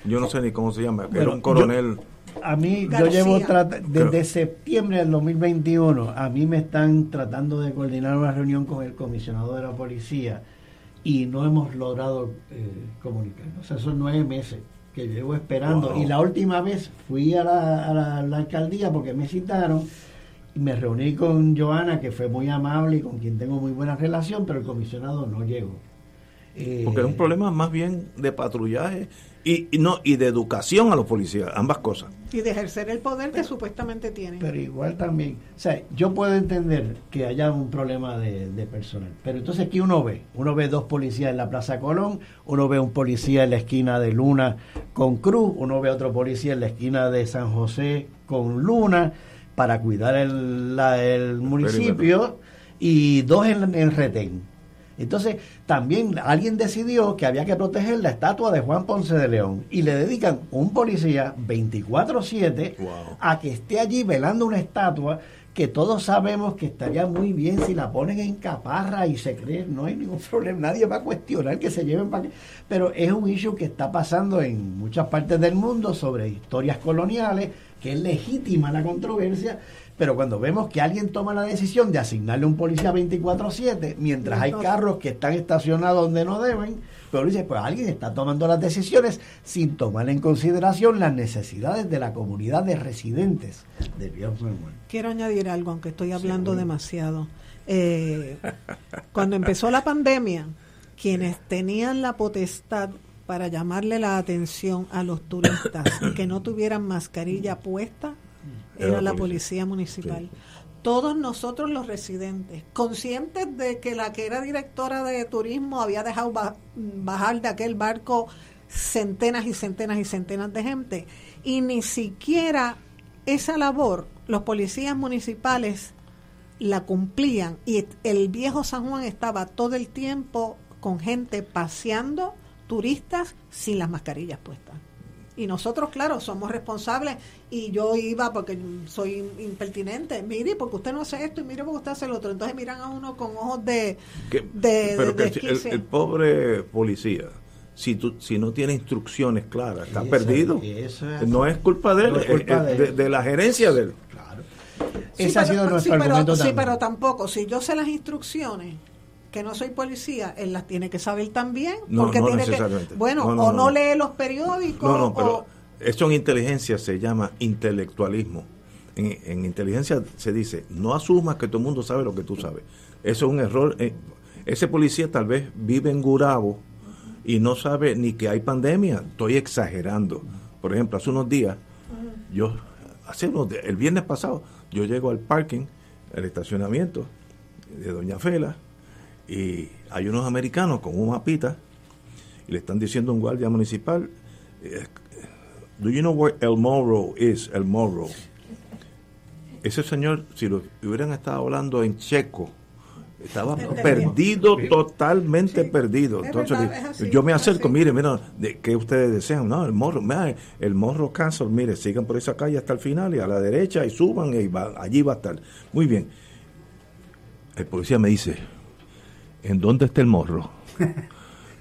yo no sé ni cómo se llama, era un coronel. a mí, yo llevo desde septiembre del 2021, a mí me están tratando de coordinar una reunión con el comisionado de la policía y no hemos logrado eh, comunicarnos. O sea, son nueve meses que llevo esperando. Y la última vez fui a la, alcaldía porque me citaron y me reuní con Joana, que fue muy amable y con quien tengo muy buena relación, pero el comisionado no llegó. Eh, Porque es un problema más bien de patrullaje y, y no y de educación a los policías, ambas cosas. Y de ejercer el poder que supuestamente tienen. Pero igual también, o sea, yo puedo entender que haya un problema de, de personal, pero entonces aquí uno ve, uno ve dos policías en la Plaza Colón, uno ve un policía en la esquina de Luna con Cruz, uno ve otro policía en la esquina de San José con Luna para cuidar el, la- el municipio y dos en, en Retén. Entonces, también alguien decidió que había que proteger la estatua de Juan Ponce de León y le dedican un policía 24/7 a que esté allí velando una estatua que todos sabemos que estaría muy bien si la ponen en caparra y se cree, no hay ningún problema, nadie va a cuestionar que se lleven para pero es un issue que está pasando en muchas partes del mundo sobre historias coloniales, que es legítima la controversia, pero cuando vemos que alguien toma la decisión de asignarle un policía 24/7, mientras hay carros que están estacionados donde no deben, pero dice, pues alguien está tomando las decisiones sin tomar en consideración las necesidades de la comunidad de residentes del Viejo San Juan. Quiero añadir algo, aunque estoy hablando demasiado. Eh, cuando empezó la pandemia, quienes tenían la potestad para llamarle la atención a los turistas que no tuvieran mascarilla puesta Era era la policía. policía municipal. Todos nosotros los residentes, conscientes de que la que era directora de turismo había dejado ba- bajar de aquel barco centenas y centenas y centenas de gente, y ni siquiera esa labor los policías municipales la cumplían y el viejo San Juan estaba todo el tiempo con gente paseando, turistas sin las mascarillas puestas. Y nosotros, claro, somos responsables y yo iba porque soy impertinente. Mire, porque usted no hace esto y mire porque usted hace lo otro. Entonces miran a uno con ojos de... Que- de- pero de que el, pobre policía, si tú, si no tiene instrucciones claras, está Eso- perdido. eso es- no es culpa de él, no es culpa es- de él. la gerencia de él. Sí, Ese ha sido sí, nuestro pero- sí, también. pero tampoco, si yo sé las instrucciones, que no soy policía, él las tiene que saber también. No, porque no tiene que, bueno, No, no, o no, lee los periódicos, No, no, o- pero eso en inteligencia se llama intelectualismo. En, en inteligencia se dice, no asumas que todo el mundo sabe lo que tú sabes. Eso es un error. Eh, Ese policía tal vez vive en Gurabo y no sabe ni que hay pandemia. Estoy exagerando. Por ejemplo, hace unos días, yo, hace unos días, el viernes pasado, yo llego al parking, al estacionamiento de Doña Fela, y hay unos americanos con un mapita y le están diciendo a un guardia municipal, eh, do you know where El Morro is? El Morro. Ese señor, si lo hubieran estado hablando en checo, estaba perdido, totalmente perdido. Es Entonces verdad, yo me acerco, mire, mira, de, ¿qué ustedes desean? No, el morro, mira, el morro castle, mire, sigan por esa calle hasta el final y a la derecha y suban y va- allí va a estar. Muy bien. El policía me dice, ¿en dónde está el morro?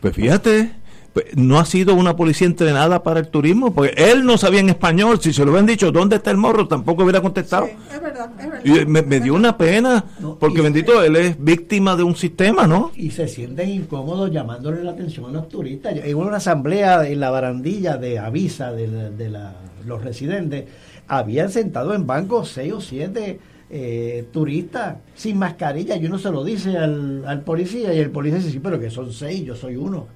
Pues fíjate, pues, no ha sido una policía entrenada para el turismo, porque él no sabía en español. Si se lo hubieran dicho, ¿dónde está el morro? Tampoco hubiera contestado. es verdad, es verdad. Y me, me dio una pena, porque bendito, él es víctima de un sistema, ¿no? y se sienten incómodos llamándole la atención a los turistas. En una asamblea en la barandilla de Avisa de, la- de la- los residentes, habían sentado en bancos seis o siete eh, turistas sin mascarilla y uno se lo dice al, al policía y el policía dice, sí, pero que son seis, yo soy uno.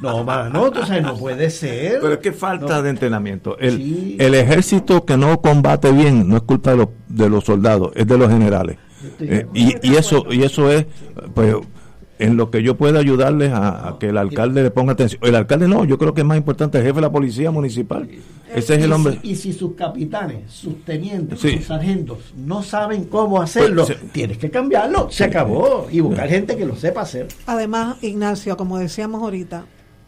No, mano, tú sabes, no puede ser. Pero es que falta No. de entrenamiento. El, Sí. el ejército que no combate bien no es culpa de los, de los soldados, es de los generales. Eh, y, y eso y eso es, pues, en lo que yo pueda ayudarles a, a que el alcalde le ponga atención. El alcalde no, yo creo que es más importante el jefe de la policía municipal. Ese es el hombre. Y si sus capitanes, sus tenientes, Sí. sus sargentos no saben cómo hacerlo, Pues, se- tienes que cambiarlo. Se acabó. Y buscar gente que lo sepa hacer. Además, Ignacio, como decíamos ahorita,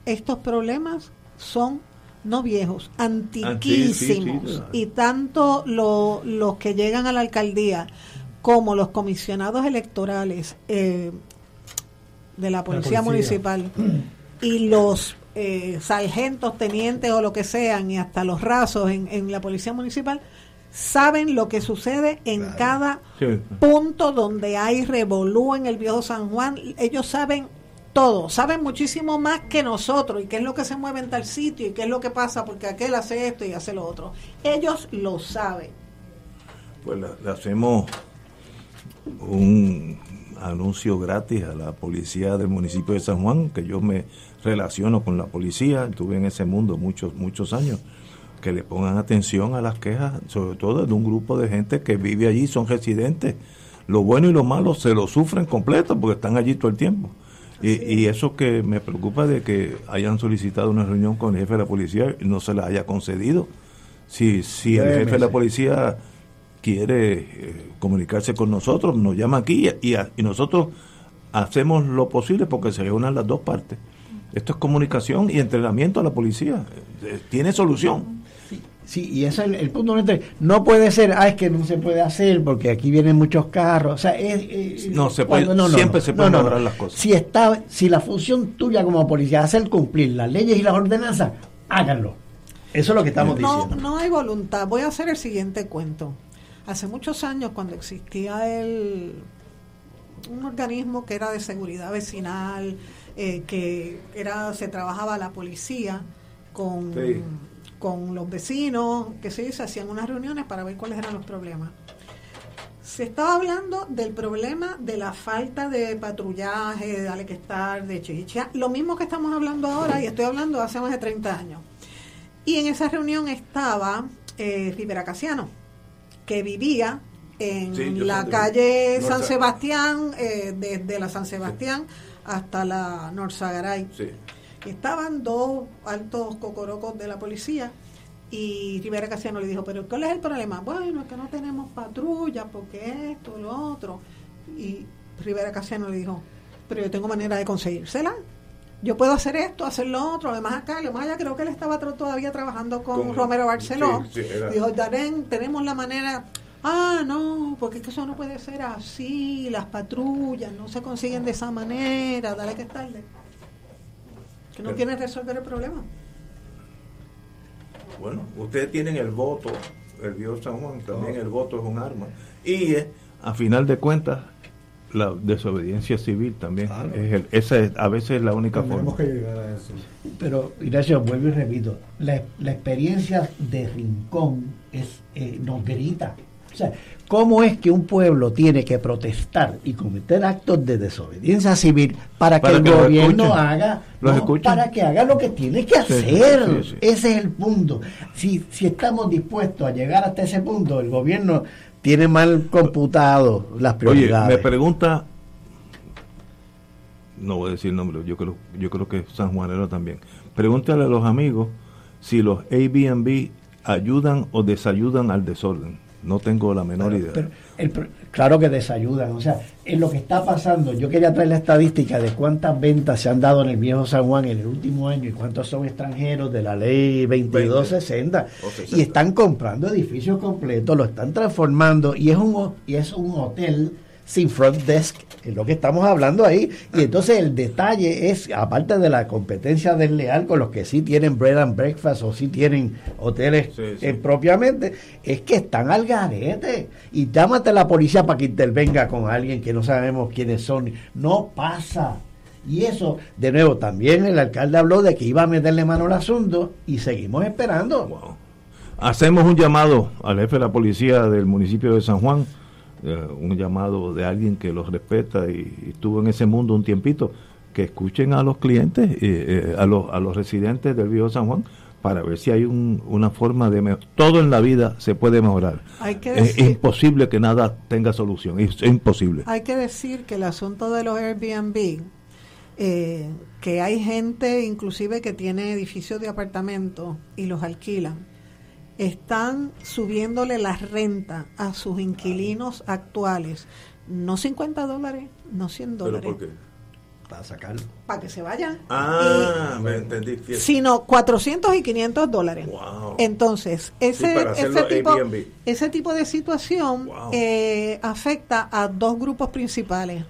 estos problemas son no viejos, antiquísimos. sí, sí. Y tanto lo- los que llegan a la alcaldía como los comisionados electorales eh, de la policía, policía. municipal y los eh, sargentos, tenientes o lo que sean, y hasta los rasos en, en la policía municipal, saben lo que sucede en cada Sí. punto donde hay revolú en el viejo San Juan, ellos saben todo, saben muchísimo más que nosotros y qué es lo que se mueve en tal sitio y qué es lo que pasa porque aquel hace esto y hace lo otro. Ellos lo saben. Pues le, le hacemos un anuncio gratis a la policía del municipio de San Juan, que yo me relaciono con la policía, estuve en ese mundo muchos, muchos años, que le pongan atención a las quejas, sobre todo de un grupo de gente que vive allí, son residentes. Lo bueno y lo malo se lo sufren completo porque están allí todo el tiempo. Y, y eso que me preocupa de que hayan solicitado una reunión con el jefe de la policía y no se la haya concedido. Si, si el jefe de la policía quiere eh, comunicarse con nosotros, nos llama aquí y, y nosotros hacemos lo posible porque se reúnan las dos partes. Esto es comunicación y entrenamiento a la policía. Eh, Tiene solución. Sí, y ese es el, el punto. No puede ser, ah, es que no se puede hacer porque aquí vienen muchos carros. O sea, es, es- No, se puede- cuando- siempre se pueden no, no, lograr no. las cosas. Si, está, si la función tuya como policía es hacer cumplir las leyes y las ordenanzas, háganlo. Eso es lo que estamos no, diciendo. no hay voluntad. Voy a hacer el siguiente cuento. Hace muchos años, cuando existía el un organismo que era de seguridad vecinal, eh, que era se trabajaba la policía con, Sí. con los vecinos, que se, se hacían unas reuniones para ver cuáles eran los problemas. Se estaba hablando del problema de la falta de patrullaje, de dale que estar, de chicha, lo mismo que estamos hablando ahora, y estoy hablando de hace más de 30 años. Y en esa reunión estaba eh, Rivera Casiano, que vivía en Sí, la calle San Sebastián, eh, desde la San Sebastián hasta la Norzagaray. Sí. Estaban dos altos cocorocos de la policía y Rivera Casiano le dijo, pero ¿cuál es el problema? Bueno, es que no tenemos patrulla, porque esto, lo otro. Y Rivera Casiano le dijo, pero yo tengo manera de conseguírsela. Yo puedo hacer esto, hacer lo otro, además acá, además allá creo que él estaba tra- todavía trabajando con, Con- Romero Barceló. sí, sí, era- Dijo, Darén, tenemos la manera. Ah, no, porque es que eso no puede ser así, las patrullas no se consiguen de esa manera, dale que es tarde. Que no quieren resolver el problema. Bueno, ustedes tienen el voto, el Dios San Juan, también el voto es un arma. Y eh, a final de cuentas, la desobediencia civil también. Es el- esa es, a veces es la única forma. Pero, Ignacio, vuelvo y repito, la, la experiencia de Rincón es, eh, nos grita. O sea, ¿cómo es que un pueblo tiene que protestar y cometer actos de desobediencia civil para, Para que que el gobierno escuchen. haga, Los no, para que haga lo que tiene que Sí, hacer? sí, sí. Ese es el punto. Si, si estamos dispuestos a llegar hasta ese punto, el gobierno tiene mal computado las Oye, prioridades. me pregunta, no voy a decir el nombre, yo creo, yo creo que es San Juanero también. Pregúntale a los amigos si los Airbnb ayudan o desayudan al desorden. No tengo la menor idea. Pero el claro que desayudan. O sea, en lo que está pasando, yo quería traer la estadística de cuántas ventas se han dado en el viejo San Juan en el último año y cuántos son extranjeros de la ley 2260. O 60. Y están comprando edificios completos, lo están transformando y es un, y es un hotel sin front desk, es lo que estamos hablando ahí. Y entonces el detalle es, aparte de la competencia desleal con los que sí tienen bread and breakfast o sí tienen hoteles Sí, sí. eh, propiamente, es que están al garete. Y llámate a la policía para que intervenga con alguien que no sabemos quiénes son. No pasa. Y eso, de nuevo, también el alcalde habló de que iba a meterle mano al asunto y seguimos esperando. Hacemos un llamado al jefe de la policía del municipio de San Juan, eh, un llamado de alguien que los respeta y, y estuvo en ese mundo un tiempito, que escuchen a los clientes, eh, eh, a, los, a los residentes del viejo San Juan, para ver si hay un- una forma de... me- Todo en la vida se puede mejorar. Hay que Es imposible que nada tenga solución, es, es imposible. Hay que decir que el asunto de los Airbnb, eh, que hay gente inclusive que tiene edificios de apartamentos y los alquilan, están subiéndole la renta a sus inquilinos actuales, no 50 dólares, no 100 dólares, Para sacarlo. para que se vayan. Ah, me entendí. Y- sino 400 y 500 dólares. Wow. Entonces, ese, Sí, ese, tipo, Airbnb. ese tipo de situación Wow. eh, afecta a dos grupos principales.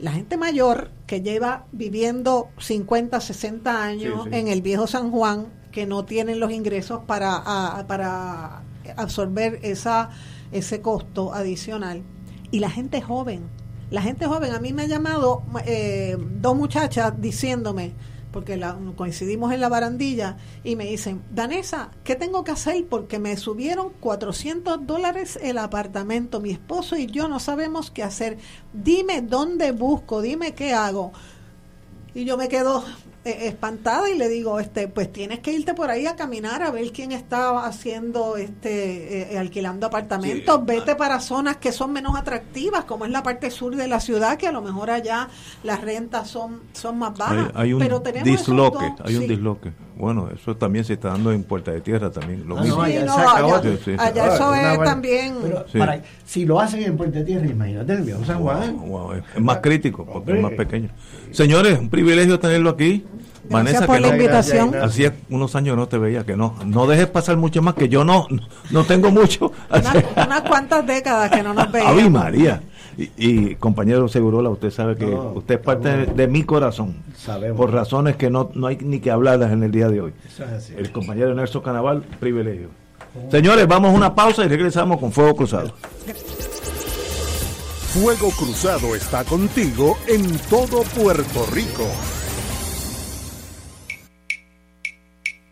La gente mayor que lleva viviendo 50, 60 años Sí, sí. en el viejo San Juan, que no tienen los ingresos para, para absorber esa, ese costo adicional. Y la gente joven. La gente joven, a mí me ha llamado eh, dos muchachas diciéndome, porque coincidimos en la barandilla y me dicen, Danesa, ¿qué tengo que hacer? Porque me subieron 400 dólares el apartamento, mi esposo y yo no sabemos qué hacer. Dime dónde busco, dime qué hago. Y yo me quedo eh, espantada y le digo, este, pues tienes que irte por ahí a caminar a ver quién está haciendo, este, eh, alquilando apartamentos. Vete para zonas que son menos atractivas, como es la parte sur de la ciudad, que a lo mejor allá las rentas son, son más bajas. Hay, un pero tenemos disloque, hay un disloque. Bueno, eso también se está dando en Puerta de Tierra también. Lo Ah, mismo. no, allá no, se acabó. allá- Sí, sí. allá eso Ah, es buena- también. Pero Sí. para- si lo hacen en Puerto Tierra, imagínate en Viejo San Juan. Wow, wow, es más crítico porque es más pequeño. Señores, un privilegio tenerlo aquí. Vanessa, por que la no- invitación. Hacía unos años no te veía, que no. No dejes pasar mucho más, que yo no, no tengo mucho. Una- unas cuantas décadas que no nos veíamos. Ave María. Y, y, compañero Segurola, usted sabe que No, usted es parte de, de mi corazón. Sabemos. Por razones que no, no hay ni que hablarlas en el día de hoy. Eso es así. El compañero Nelson Canaval, privilegio. Señores, vamos a una pausa y regresamos con Fuego Cruzado. Fuego Cruzado está contigo en todo Puerto Rico.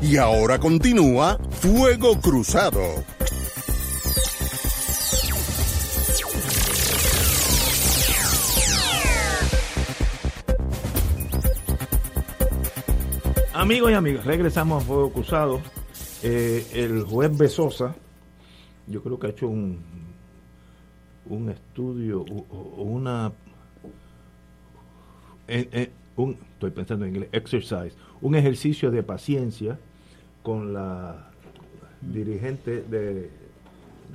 Y ahora continúa Fuego Cruzado. Amigos y amigas, regresamos a Fuego Cruzado. Eh, el juez Besosa, yo creo que ha hecho un, un estudio, una, eh, eh, un, estoy pensando en inglés, exercise, un ejercicio de paciencia con la dirigente de,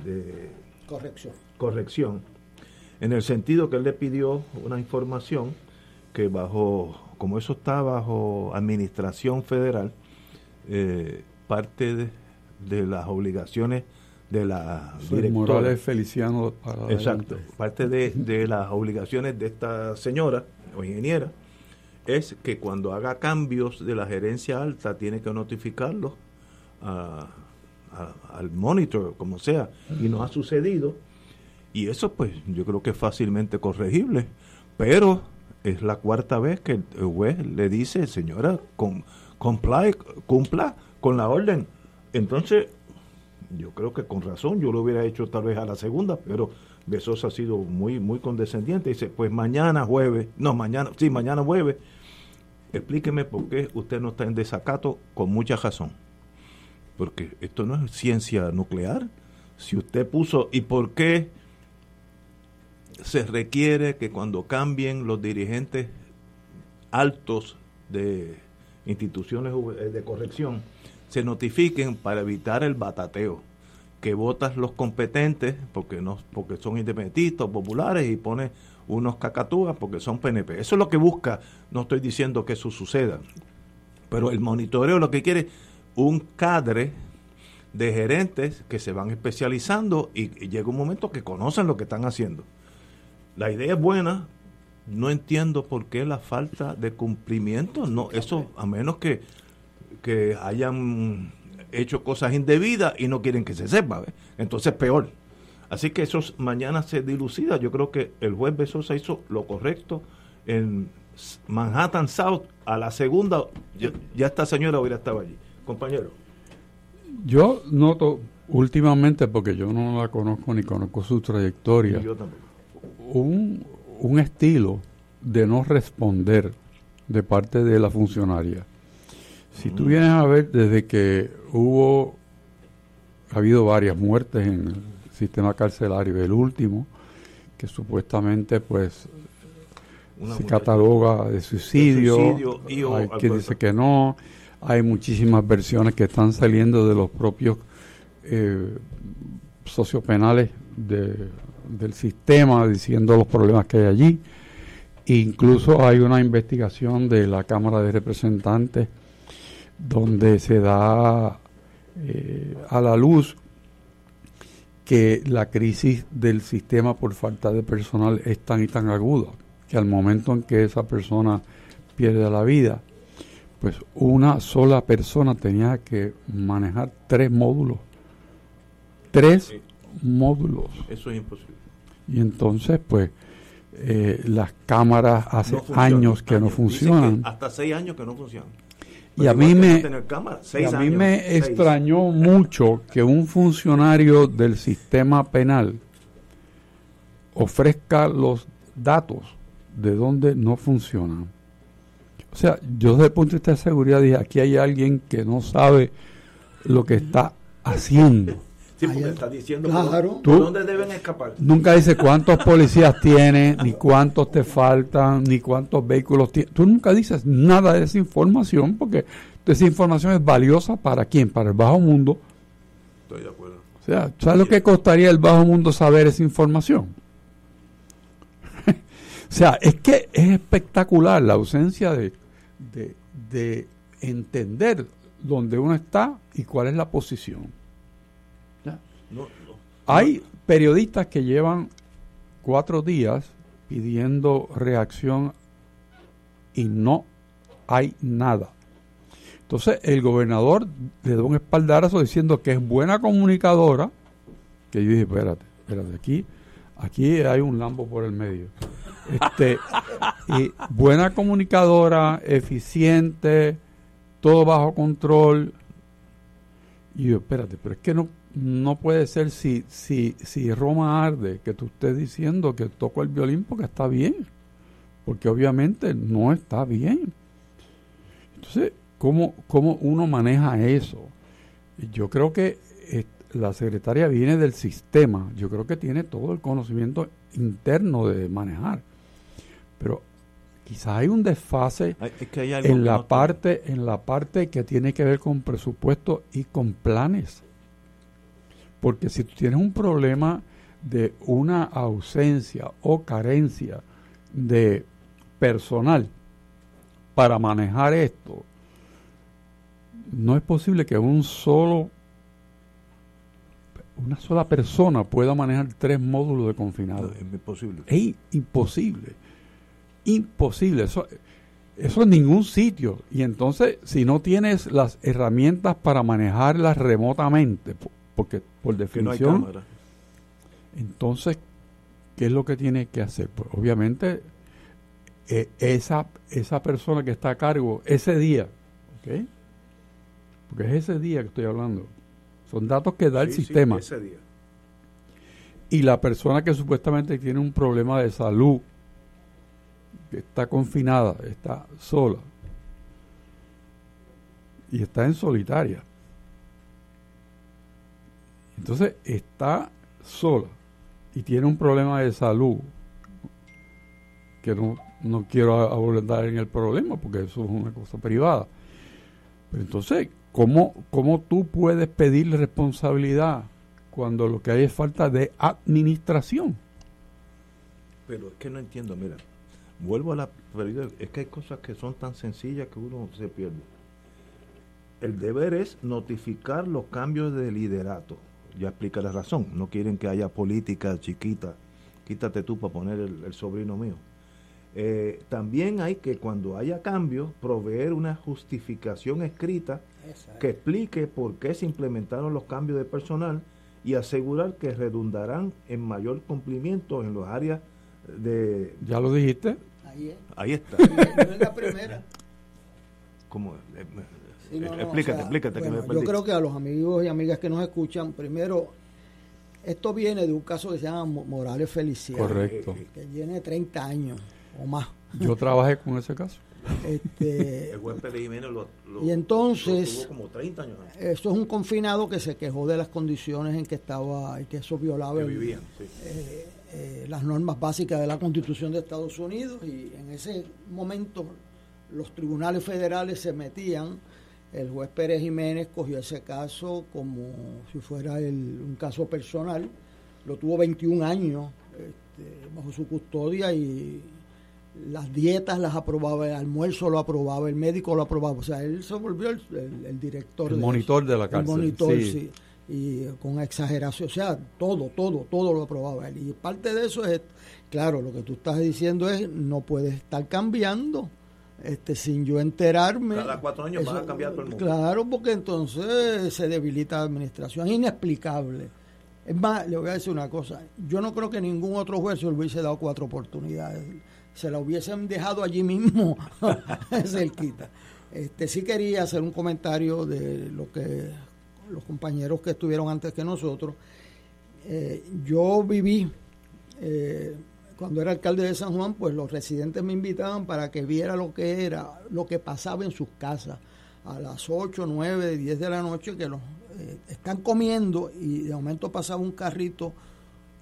de Corrección. corrección, en el sentido que él le pidió una información que bajo, como eso está bajo administración federal, eh, parte de, de las obligaciones de la Soy directora. Morales Feliciano para Exacto. adelante. Parte de, de las obligaciones de esta señora o ingeniera es que cuando haga cambios de la gerencia alta tiene que notificarlo a- al monitor, como sea, y no ha sucedido. Y eso pues yo creo que es fácilmente corregible, pero es la cuarta vez que el juez le dice, señora, con, comply, cumpla con la orden. Entonces, yo creo que con razón yo lo hubiera hecho tal vez a la segunda, pero Besos ha sido muy, muy condescendiente. Dice, pues mañana jueves, no, mañana, sí, mañana jueves, explíqueme por qué usted no está en desacato con mucha razón. Porque esto no es ciencia nuclear. Si usted puso, ¿y por qué se requiere que cuando cambien los dirigentes altos de instituciones de corrección, se notifiquen para evitar el batateo? Que votas los competentes porque no porque son independentistas populares y pones unos cacatúas porque son PNP. Eso es lo que busca, no estoy diciendo que eso suceda, pero el monitoreo lo que quiere un cadre de gerentes que se van especializando y, llega un momento que conocen lo que están haciendo. La idea es buena, no entiendo por qué la falta de cumplimiento, no, eso a menos que, que hayan hecho cosas indebidas y no quieren que se sepa. Entonces peor. Así que eso mañana se dilucida. Yo creo que el juez Besosa hizo lo correcto en Manhattan South a la segunda. Ya, esta señora hubiera estado allí. Compañero. Yo noto últimamente, porque yo no la conozco ni conozco su trayectoria, un, un estilo de no responder de parte de la funcionaria. Si tú vienes a ver, desde que hubo, ha habido varias muertes en el sistema carcelario, el último, que supuestamente pues se cataloga de suicidio, hay quien dice que no, hay muchísimas versiones que están saliendo de los propios eh, sociopenales del sistema diciendo los problemas que hay allí. Incluso hay una investigación de la Cámara de Representantes donde se da eh, a la luz que la crisis del sistema por falta de personal es tan y tan aguda que al momento en que esa persona pierde la vida, pues una sola persona tenía que manejar tres módulos. Tres módulos. Eso es imposible. Y entonces, pues, eh, las cámaras hace años que no funcionan. hasta seis años que no funcionan. Y a mí me, a mí me extrañó mucho que un funcionario del sistema penal ofrezca los datos de donde no funcionan. O sea, yo desde el punto de vista de seguridad dije, aquí hay alguien que no sabe lo que está haciendo. Sí, porque está diciendo dónde deben escapar. Nunca dice cuántos policías tienes, ni cuántos te faltan, ni cuántos vehículos tienes. Tú nunca dices nada de esa información porque esa información es valiosa para quién, para el bajo mundo. Estoy de acuerdo. O sea, ¿sabes lo que costaría el bajo mundo saber esa información? o sea, es que es espectacular la ausencia de, de, de entender dónde uno está y cuál es la posición. Hay periodistas que llevan cuatro días pidiendo reacción y no hay nada. Entonces el gobernador le da un espaldarazo diciendo que es buena comunicadora, que yo dije, espérate, espérate, aquí, aquí hay un lambo por el medio. Este, y buena comunicadora, eficiente, todo bajo control. Y yo, espérate, pero es que no, no puede ser si, si, si Roma arde, que tú estés diciendo que toco el violín porque está bien, porque obviamente no está bien. Entonces, ¿cómo, cómo uno maneja eso? Yo creo que eh, la secretaria viene del sistema, yo creo que tiene todo el conocimiento interno de manejar, pero quizás hay un desfase en la parte en la parte que tiene que ver con presupuesto y con planes porque si tú tienes un problema de una ausencia o carencia de personal para manejar esto, no es posible que un solo una sola persona pueda manejar tres módulos de confinado. es imposible. Es imposible. Imposible. Eso, eso en ningún sitio. Y entonces, si no tienes las herramientas para manejarlas remotamente, porque por definición. entonces, ¿qué es lo que tiene que hacer? Pues obviamente eh, esa, esa persona que está a cargo ese día, ¿ok? Porque es ese día que estoy hablando. Son datos que da el sí, sistema. ese día. Y la persona que supuestamente tiene un problema de salud, que está confinada, está sola y está en solitaria. Entonces está sola y tiene un problema de salud que no, no quiero abordar en el problema porque eso es una cosa privada. Pero entonces, ¿cómo, ¿cómo tú puedes pedirle responsabilidad cuando lo que hay es falta de administración? Pero es que no entiendo, mira, vuelvo a la es que hay cosas que son tan sencillas que uno se pierde. El deber es notificar los cambios de liderato. Ya explica la razón, no quieren que haya política chiquita, quítate tú para poner el, el sobrino mío. Eh, también hay que cuando haya cambios proveer una justificación escrita que explique por qué se implementaron los cambios de personal y asegurar que redundarán en mayor cumplimiento en las áreas de... ¿Ya lo dijiste? Ahí es. Ahí está. No es la primera. ¿Cómo? Sí, no, no, explícate, o sea, explícate. que me yo creo que a los amigos y amigas que nos escuchan, primero, esto viene de un caso que se llama Mo- Morales Feliciano. Correcto. Que tiene 30 años o más. Yo trabajé con ese caso. Este, El juez Pérez Jiménez lo, lo- y entonces, lo tuvo como 30 años. antes. eso es un confinado que se quejó de las condiciones en que estaba y que eso violaba Que el- vivían, sí. eh, eh, las normas básicas de la Constitución de Estados Unidos y en ese momento los tribunales federales se metían. El juez Pérez Jiménez cogió ese caso como si fuera el- un caso personal. Lo tuvo 21 años este, bajo su custodia y las dietas las aprobaba, el almuerzo lo aprobaba, el médico lo aprobaba. O sea, él se volvió el, el- el director. El de monitor eso. de la cárcel, El monitor, sí. sí. Y con exageración, o sea, todo, todo, todo lo aprobaba él. Y parte de eso es, claro, lo que tú estás diciendo es, no puedes estar cambiando este sin yo enterarme. Cada cuatro años van a cambiar todo el mundo. Claro, porque entonces se debilita la administración. Es inexplicable. Es más, le voy a decir una cosa. Yo no creo que ningún otro juez se le hubiese dado cuatro oportunidades. Se la hubiesen dejado allí mismo, cerquita. Este, sí quería hacer un comentario de lo que los compañeros que estuvieron antes que nosotros. Eh, yo viví, eh, cuando era alcalde de San Juan, pues los residentes me invitaban para que viera lo que era, lo que pasaba en sus casas a las 8, 9, 10 de la noche, que los eh, están comiendo y de momento pasaba un carrito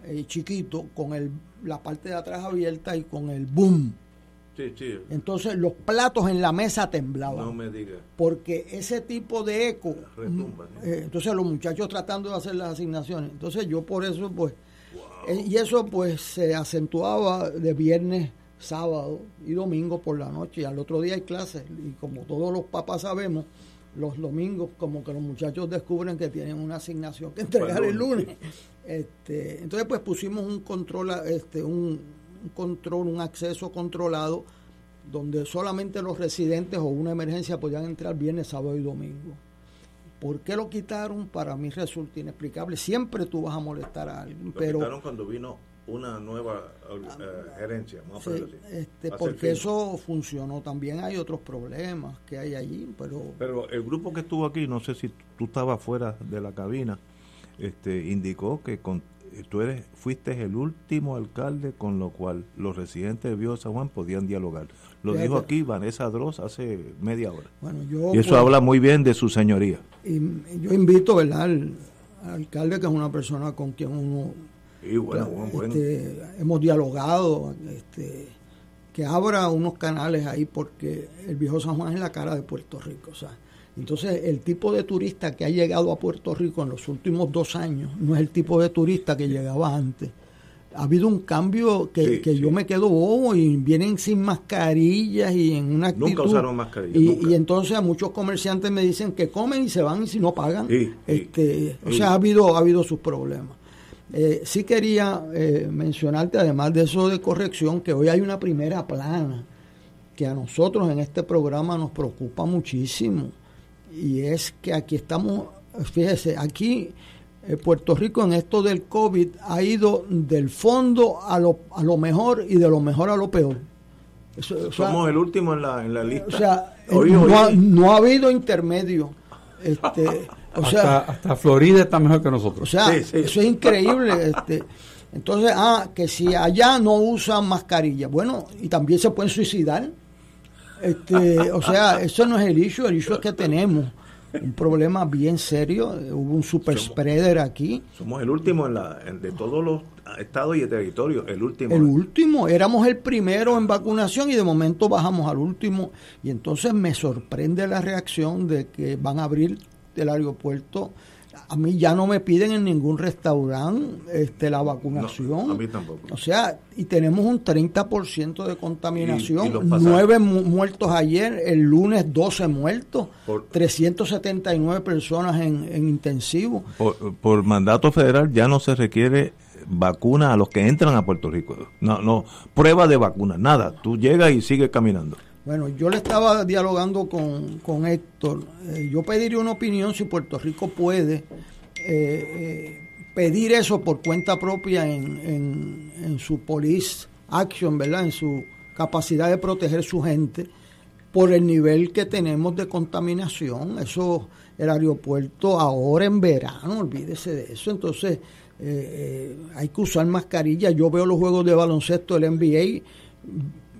eh, chiquito con el, la parte de atrás abierta y con el boom. Sí, sí. Entonces los platos en la mesa temblaban No me digas. porque ese tipo de eco Retumba, mm, eh, entonces los muchachos tratando de hacer las asignaciones entonces yo por eso pues eh, y eso pues se acentuaba de viernes sábado y domingo por la noche. Y al otro día hay clases. Y como todos los papás sabemos los domingos como que los muchachos descubren que tienen una asignación que entregar el lunes. este, entonces pues pusimos un control este un, un control un acceso controlado donde solamente los residentes o una emergencia podían entrar viernes, sábado y domingo. ¿Por qué lo quitaron? Para mí resulta inexplicable. Siempre tú vas a molestar a alguien, Lo pero quitaron cuando vino una nueva eh, gerencia, vamos a sí, ponerlo así. este, a porque eso funcionó. También hay otros problemas que hay allí, pero Pero el grupo que estuvo aquí, no sé si tú estabas fuera de la cabina, este, indicó que con, tú eres, fuiste el último alcalde con lo cual los residentes de Vío San Juan podían dialogar. Lo Fíjate. dijo aquí Vanessa Dross hace media hora. bueno, yo y eso pues, habla muy bien de su señoría. y yo invito ¿verdad? Al, al alcalde, que es una persona con quien uno Y bueno, este, hemos dialogado, este, que abra unos canales ahí porque el viejo San Juan es la cara de Puerto Rico. O sea, entonces el tipo de turista que ha llegado a Puerto Rico en los últimos dos años no es el tipo de turista que llegaba antes. Ha habido un cambio que, Sí, que yo me quedo bobo y vienen sin mascarillas y en una actitud. Nunca usaron mascarilla, Y, nunca. y entonces a muchos comerciantes me dicen que comen y se van y si no pagan. Sí, este, O sea, ha habido, ha habido sus problemas. Eh, sí quería eh, mencionarte, además de eso de corrección, que hoy hay una primera plana que a nosotros en este programa nos preocupa muchísimo. Y es que aquí estamos, fíjese, aquí eh, Puerto Rico en esto del COVID ha ido del fondo a lo, a lo mejor y de lo mejor a lo peor. Eso, o sea, Somos el último en la, en la lista. O sea, hoy, no, hoy. Ha, no, Ha, habido intermedio. Este, o hasta, sea, hasta, Florida está mejor que nosotros. O sea, sí, sí. eso es increíble. Este, entonces, ah, que si allá no usan mascarilla, bueno, y también se pueden suicidar. Este, o sea, eso no es el issue, el issue es que tenemos un problema bien serio. Hubo un super somos, spreader aquí. Somos el último en la, en, de todos los estados y territorios, el último. El último, éramos el primero en vacunación y de momento bajamos al último. Y entonces me sorprende la reacción de que van a abrir el aeropuerto. A mí ya no me piden en ningún restaurante este, la vacunación. No, a mí tampoco. O sea, y tenemos un 30% de contaminación. ¿Y, y Nueve mu muertos ayer, el lunes 12 muertos, por, 379 personas en, en intensivo. Por, por mandato federal ya no se requiere vacuna a los que entran a Puerto Rico. No, no, prueba de vacuna, nada. Tú llegas y sigues caminando. Bueno, yo le estaba dialogando con, con Héctor. Eh, yo pediría una opinión si Puerto Rico puede eh, eh, pedir eso por cuenta propia en, en, en, su police action, ¿verdad? En su capacidad de proteger su gente por el nivel que tenemos de contaminación. Eso, el aeropuerto ahora en verano, olvídese de eso. Entonces, eh, hay que usar mascarilla. Yo veo los juegos de baloncesto del NBA,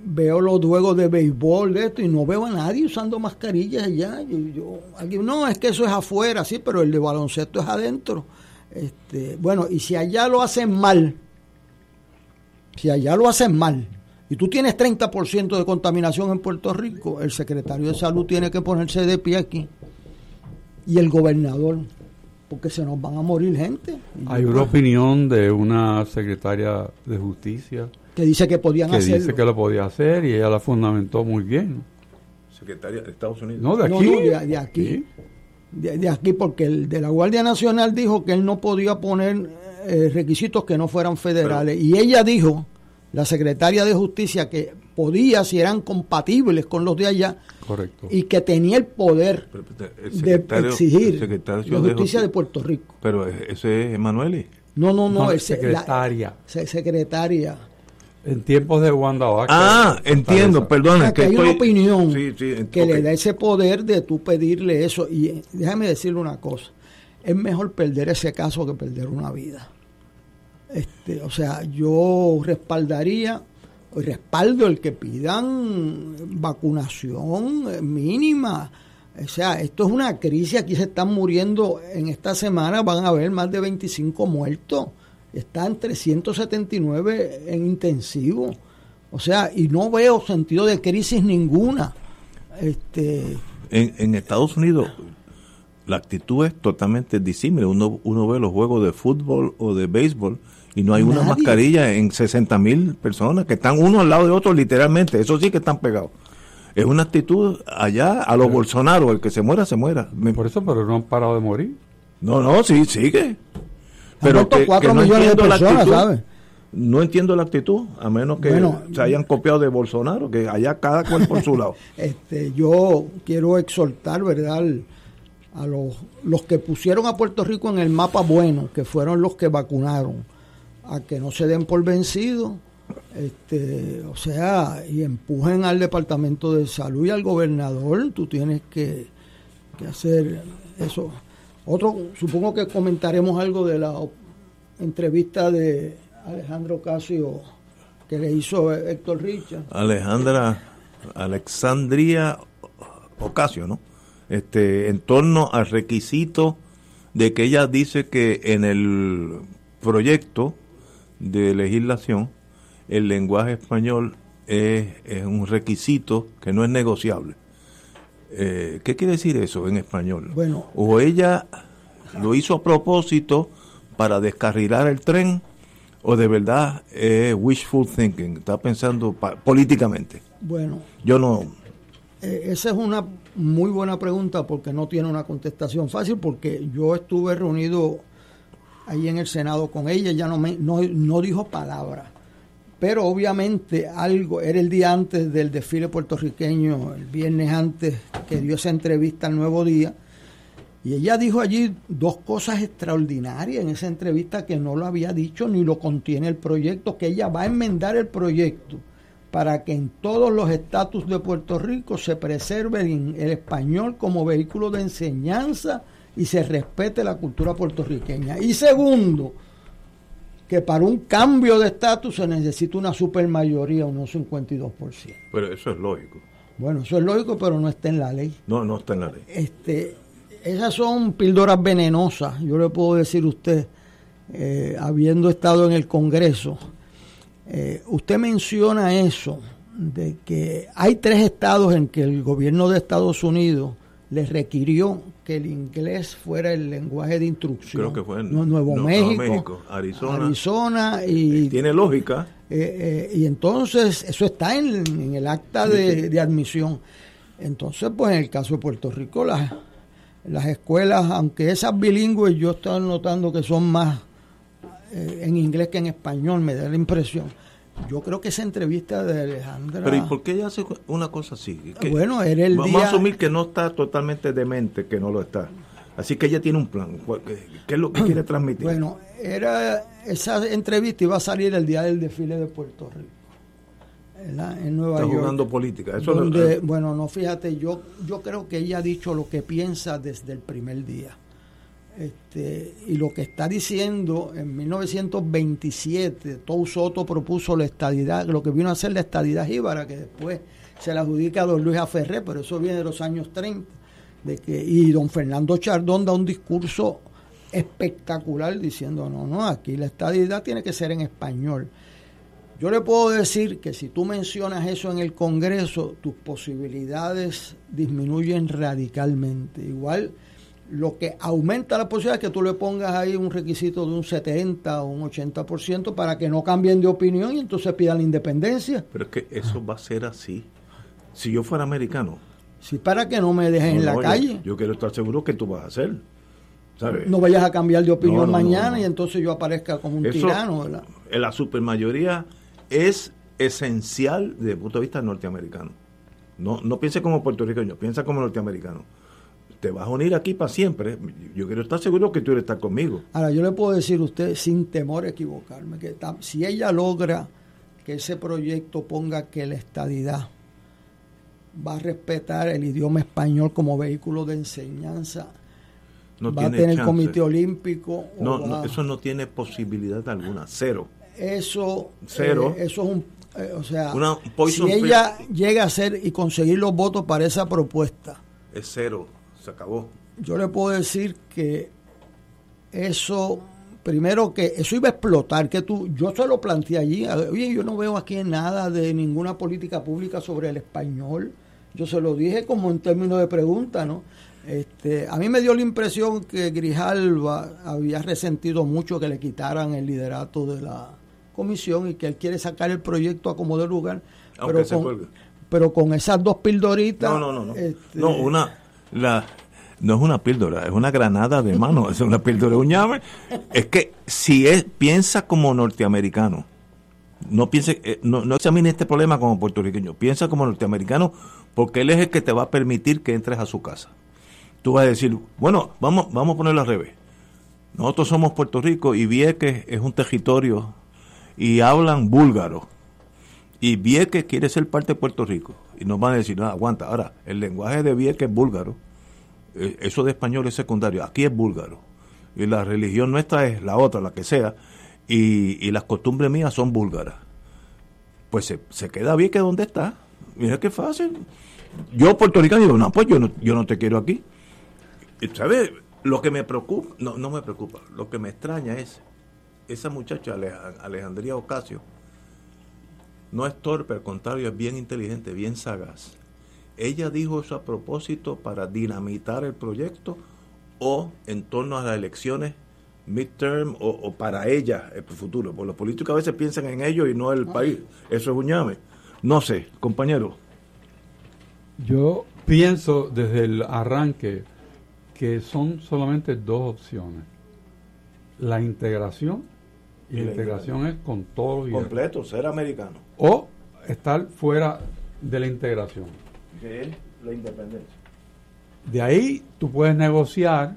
veo los juegos de béisbol de esto y no veo a nadie usando mascarillas allá. Yo, yo, aquí, no, es que eso es afuera, sí, pero el de baloncesto es adentro. Este, bueno, y si allá lo hacen mal, si allá lo hacen mal, y tú tienes 30% de contaminación en Puerto Rico, el secretario de salud tiene que ponerse de pie aquí. Y el gobernador porque se nos van a morir gente. Hay una opinión de una secretaria de justicia que dice que podían que hacerlo. dice que lo podía hacer y ella la fundamentó muy bien. Secretaria de Estados Unidos. No, de aquí. No, no, de, de, aquí. ¿Sí? De, de, aquí, porque el de la Guardia Nacional dijo que él no podía poner eh, requisitos que no fueran federales. Pero, y ella dijo, la secretaria de Justicia, que podía si eran compatibles con los de allá Correcto. y que tenía el poder el de exigir la justicia de, justicia de, Puerto Rico. Pero ese es Emanuele. No, no, no, no el, secretaria. La, secretaria. En tiempos de Wanda Vaca, Ah, entiendo, perdón. O sea, que, que hay estoy... una opinión sí, sí, que okay. le da ese poder de tú pedirle eso. Y déjame decirle una cosa. Es mejor perder ese caso que perder una vida. Este, o sea, yo respaldaría respaldo el que pidan vacunación mínima. O sea, esto es una crisis, aquí se están muriendo, en esta semana van a haber más de 25 muertos, están 379 en intensivo. O sea, y no veo sentido de crisis ninguna. Este, en, en Estados Unidos la actitud es totalmente disímil. Uno, uno ve los juegos de fútbol o de béisbol y no hay Nadie. una mascarilla en 60 mil personas que están uno al lado de otro literalmente, eso sí que están pegados. Es una actitud allá a los pero, Bolsonaro, el que se muera, se muera. Por eso, pero no han parado de morir. No, no, sí, sigue. Pero que, no millones de personas, actitud, ¿sabes? No entiendo la actitud, a menos que bueno, se hayan copiado de Bolsonaro, que allá cada cual por su lado. Este, yo quiero exhortar, ¿verdad? A los, los que pusieron a Puerto Rico en el mapa bueno, que fueron los que vacunaron a que no se den por vencidos, este, o sea, y empujen al Departamento de Salud y al gobernador, tú tienes que, que hacer eso. Otro, supongo que comentaremos algo de la entrevista de Alejandro Casio que le hizo Héctor Richard. Alejandra, Alexandria Ocasio, ¿no? Este, en torno al requisito de que ella dice que en el proyecto de legislación, el lenguaje español es, es un requisito que no es negociable. Eh, ¿Qué quiere decir eso en español? Bueno, o ella lo hizo a propósito para descarrilar el tren, o de verdad es wishful thinking, está pensando políticamente. Bueno, yo no. Eh, esa es una muy buena pregunta porque no tiene una contestación fácil, porque yo estuve reunido ahí en el Senado con ella, ya no, me, no, no dijo palabra. Pero obviamente algo, era el día antes del desfile puertorriqueño, el viernes antes que dio esa entrevista al Nuevo Día, Y ella dijo allí dos cosas extraordinarias en esa entrevista que no lo había dicho ni lo contiene el proyecto, que ella va a enmendar el proyecto para que en todos los estatus de Puerto Rico se preserve el español como vehículo de enseñanza y se respete la cultura puertorriqueña. Y segundo, que para un cambio de estatus se necesita una supermayoría, unos 52%. Pero eso es lógico. Bueno, eso es lógico, pero no está en la ley. No, no está en la ley. Este, esas son píldoras venenosas, yo le puedo decir a usted, eh, habiendo estado en el Congreso, eh, usted menciona eso, de que hay tres estados en que el gobierno de Estados Unidos le requirió que el inglés fuera el lenguaje de instrucción. Creo que fue en Nuevo, México, Arizona. y... Tiene lógica. Eh, y entonces eso está en, el acta de, de, admisión. Entonces, pues en el caso de Puerto Rico, las, las escuelas, aunque esas bilingües yo estoy notando que son más eh, en inglés que en español, me da la impresión. Yo creo que esa entrevista de Alejandra... Pero ¿y por qué ella hace una cosa así? bueno, era el Vamos a asumir que no está totalmente demente, que no lo está. Así que ella tiene un plan. ¿Qué es lo que quiere transmitir? Bueno, era esa entrevista iba a salir el día del desfile de Puerto Rico. En Nueva está York. jugando política. Eso donde, bueno, no, fíjate, yo, yo creo que ella ha dicho lo que piensa desde el primer día. Este, y lo que está diciendo en 1927, Tou Soto propuso la estadidad, lo que vino a ser la estadidad jíbara, que después se la adjudica don Luis Aferré, pero eso viene de los años 30. De que, y don Fernando Chardón da un discurso espectacular diciendo, no, no, aquí la estadidad tiene que ser en español. Yo le puedo decir que si tú mencionas eso en el Congreso, tus posibilidades disminuyen radicalmente. Igual lo que aumenta la posibilidad es que tú le pongas ahí un requisito de un 70 o un 80% para que no cambien de opinión y entonces pidan la independencia. Pero es que eso va a ser así. Si yo fuera americano. Sí, para que no me dejen en la calle. Yo, quiero estar seguro que tú vas a hacer. ¿sabes? No vayas a cambiar de opinión mañana y entonces yo aparezca como un tirano. ¿verdad? La supermayoría es esencial desde el punto de vista norteamericano. No, no piense como puertorriqueño, piensa como norteamericano te vas a unir aquí para siempre. Yo quiero estar seguro que tú eres estar conmigo. Ahora, yo le puedo decir a usted, sin temor a equivocarme, que si ella logra que ese proyecto ponga que la estadidad va a respetar el idioma español como vehículo de enseñanza, no va a tener el Comité Olímpico. No, eso no tiene posibilidad alguna, cero. Eso, cero. Eh, eso es un eh, o sea, si ella llega a hacer y conseguir los votos para esa propuesta, es cero se acabó. Yo le puedo decir que eso, primero que eso iba a explotar, que tú, yo se lo planteé allí, oye, yo no veo aquí nada de ninguna política pública sobre el español, yo se lo dije como en términos de pregunta, ¿no? Este, a mí me dio la impresión que Grijalva había resentido mucho que le quitaran el liderato de la comisión y que él quiere sacar el proyecto a como de lugar. pero, con, pero con esas dos pildoritas. No, no, no. No, este, no una, la, no es una píldora, es una granada de mano, es una píldora, un llave. Es que si es, piensa como norteamericano, no piense, eh, no, no examine este problema como puertorriqueño, piensa como norteamericano porque él es el que te va a permitir que entres a su casa. Tú vas a decir, bueno, vamos, vamos a ponerlo al revés. Nosotros somos Puerto Rico y Vieques es un territorio y hablan búlgaro. Y Vieques quiere ser parte de Puerto Rico y nos van a decir, no, aguanta, ahora, el lenguaje de Vieques es búlgaro, eh, eso de español es secundario, aquí es búlgaro, y la religión nuestra es la otra, la que sea, y, las costumbres mías son búlgaras. Pues se, se queda Vieques donde está, mira qué fácil. Yo puertorriqueño digo, no, pues yo no, yo no te quiero aquí. ¿Sabes? Lo que me preocupa, no, no me preocupa, lo que me extraña es esa muchacha Alejandría Ocasio, no es torpe, al contrario, es bien inteligente, bien sagaz. Ella dijo eso a propósito para dinamitar el proyecto o en torno a las elecciones midterm o, para ella el futuro. Porque los políticos a veces piensan en ellos y no en el país. Eso es un llame. No sé, compañero. Yo pienso desde el arranque que son solamente dos opciones. La integración, y la integración es con todos los Completo, ser americano o estar fuera de la integración. Es la independencia. De ahí tú puedes negociar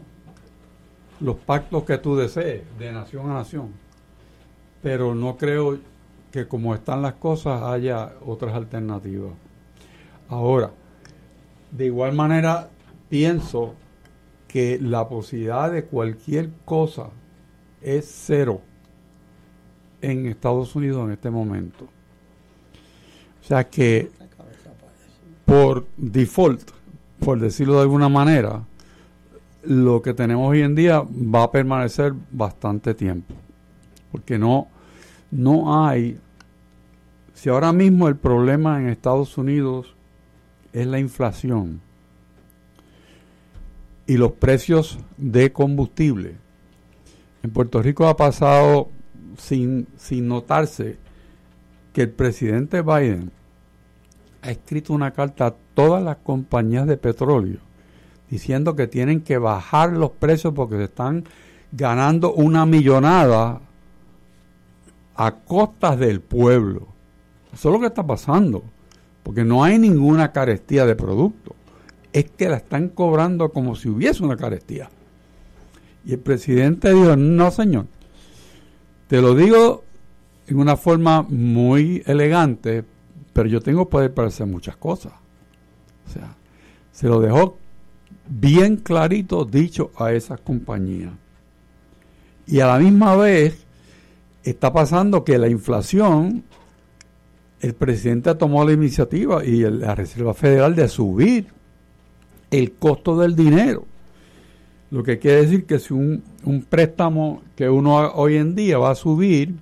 los pactos que tú desees, de nación a nación. Pero no creo que como están las cosas haya otras alternativas. Ahora, de igual manera, pienso que la posibilidad de cualquier cosa es cero en Estados Unidos en este momento. O sea que por default, por decirlo de alguna manera, lo que tenemos hoy en día va a permanecer bastante tiempo. Porque no, no hay, si ahora mismo el problema en Estados Unidos es la inflación y los precios de combustible, en Puerto Rico ha pasado sin, sin notarse que el presidente Biden ha escrito una carta a todas las compañías de petróleo diciendo que tienen que bajar los precios porque se están ganando una millonada a costas del pueblo. Eso es lo que está pasando, porque no hay ninguna carestía de producto. Es que la están cobrando como si hubiese una carestía. Y el presidente dijo, no señor, te lo digo en una forma muy elegante, pero yo tengo poder para hacer muchas cosas. O sea, se lo dejó bien clarito dicho a esas compañías. Y a la misma vez está pasando que la inflación, el presidente tomó la iniciativa y la Reserva Federal de subir el costo del dinero. Lo que quiere decir que si un, un préstamo que uno hoy en día va a subir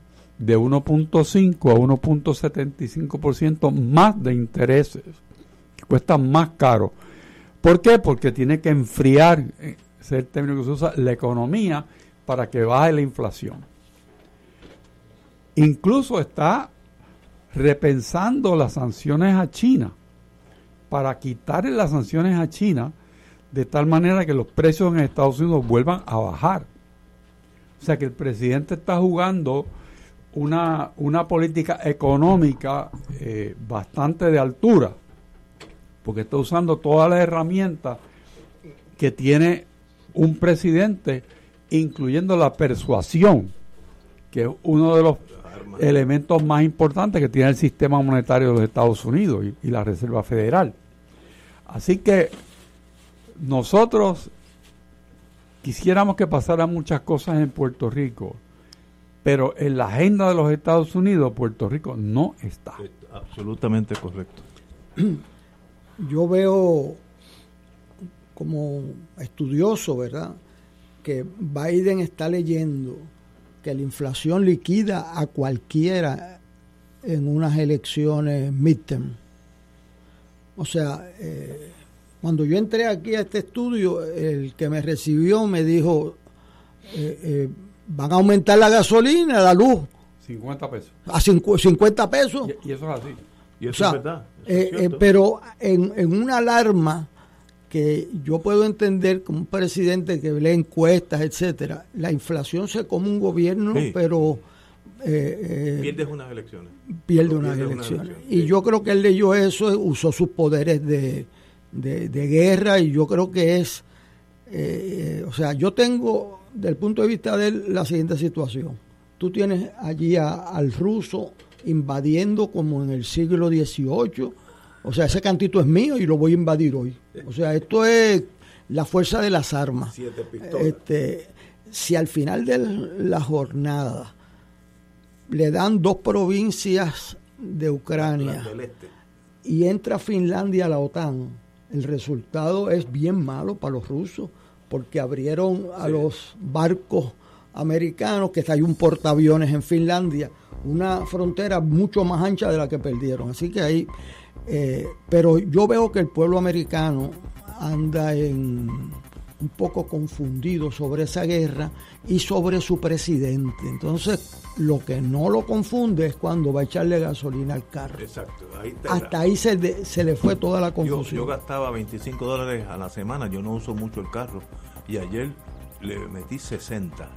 de 1.5 a 1.75% más de intereses, que cuesta más caro ¿Por qué? Porque tiene que enfriar, ese es el término que se usa, la economía para que baje la inflación. Incluso está repensando las sanciones a China para quitarle las sanciones a China de tal manera que los precios en Estados Unidos vuelvan a bajar. O sea que el presidente está jugando una, una política económica eh, bastante de altura porque está usando todas las herramientas que tiene un presidente, incluyendo la persuasión, que es uno de los elementos más importantes que tiene el sistema monetario de los Estados Unidos y, y la Reserva Federal. Así que nosotros quisiéramos que pasaran muchas cosas en Puerto Rico, pero en la agenda de los Estados Unidos Puerto Rico no está. Absolutamente correcto. yo veo como estudioso, ¿verdad? Que Biden está leyendo que la inflación liquida a cualquiera en unas elecciones midterm. O sea, eh, cuando yo entré aquí a este estudio, el que me recibió me dijo, eh, eh, van a aumentar la gasolina, la luz. 50 pesos. A 50 pesos. Y, eso es así. Y eso es verdad. Eh, eh, pero en, en, una alarma que yo puedo entender como un presidente que lee encuestas, etcétera, la inflación se come un gobierno, pero eh, pierdes unas elecciones. Pierde unas elecciones. y yo creo que él leyó eso, usó sus poderes de, de, guerra y yo creo que es, o sea, yo tengo, del punto de vista de él, la siguiente situación. Tú tienes allí al ruso invadiendo como en el siglo XVIII. O sea, ese cantito es mío y lo voy a invadir hoy. O sea, esto es la fuerza de las armas. Este, si al final de la jornada le dan dos provincias de Ucrania este. y entra Finlandia a la OTAN, el resultado es bien malo para los rusos porque abrieron a los barcos americanos, que hay un portaaviones en Finlandia, una frontera mucho más ancha de la que perdieron. Así que ahí, eh, pero yo veo que el pueblo americano anda en un poco confundido sobre esa guerra y sobre su presidente. Entonces, lo que no lo confunde es cuando va a echarle gasolina al carro. Exacto. Hasta ahí se, se, le fue toda la confusión. Yo, gastaba 25 dólares a la semana, yo no uso mucho el carro. Y ayer le metí 60.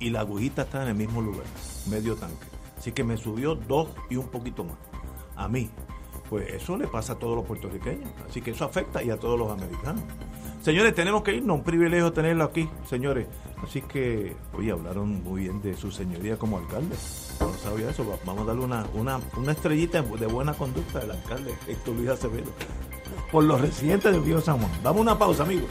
Y la agujita está en el mismo lugar, medio tanque. Así que me subió dos y un poquito más. A mí. Pues eso le pasa a todos los puertorriqueños. Así que eso afecta y a todos los americanos. Señores, tenemos que irnos, un privilegio tenerlo aquí, señores. Así que, oye, hablaron muy bien de su señoría como alcalde. No sabía eso, vamos a darle una, una, una estrellita de buena conducta del alcalde Héctor Luis Acevedo. Por los residentes del Río San Juan. Damos una pausa, amigos.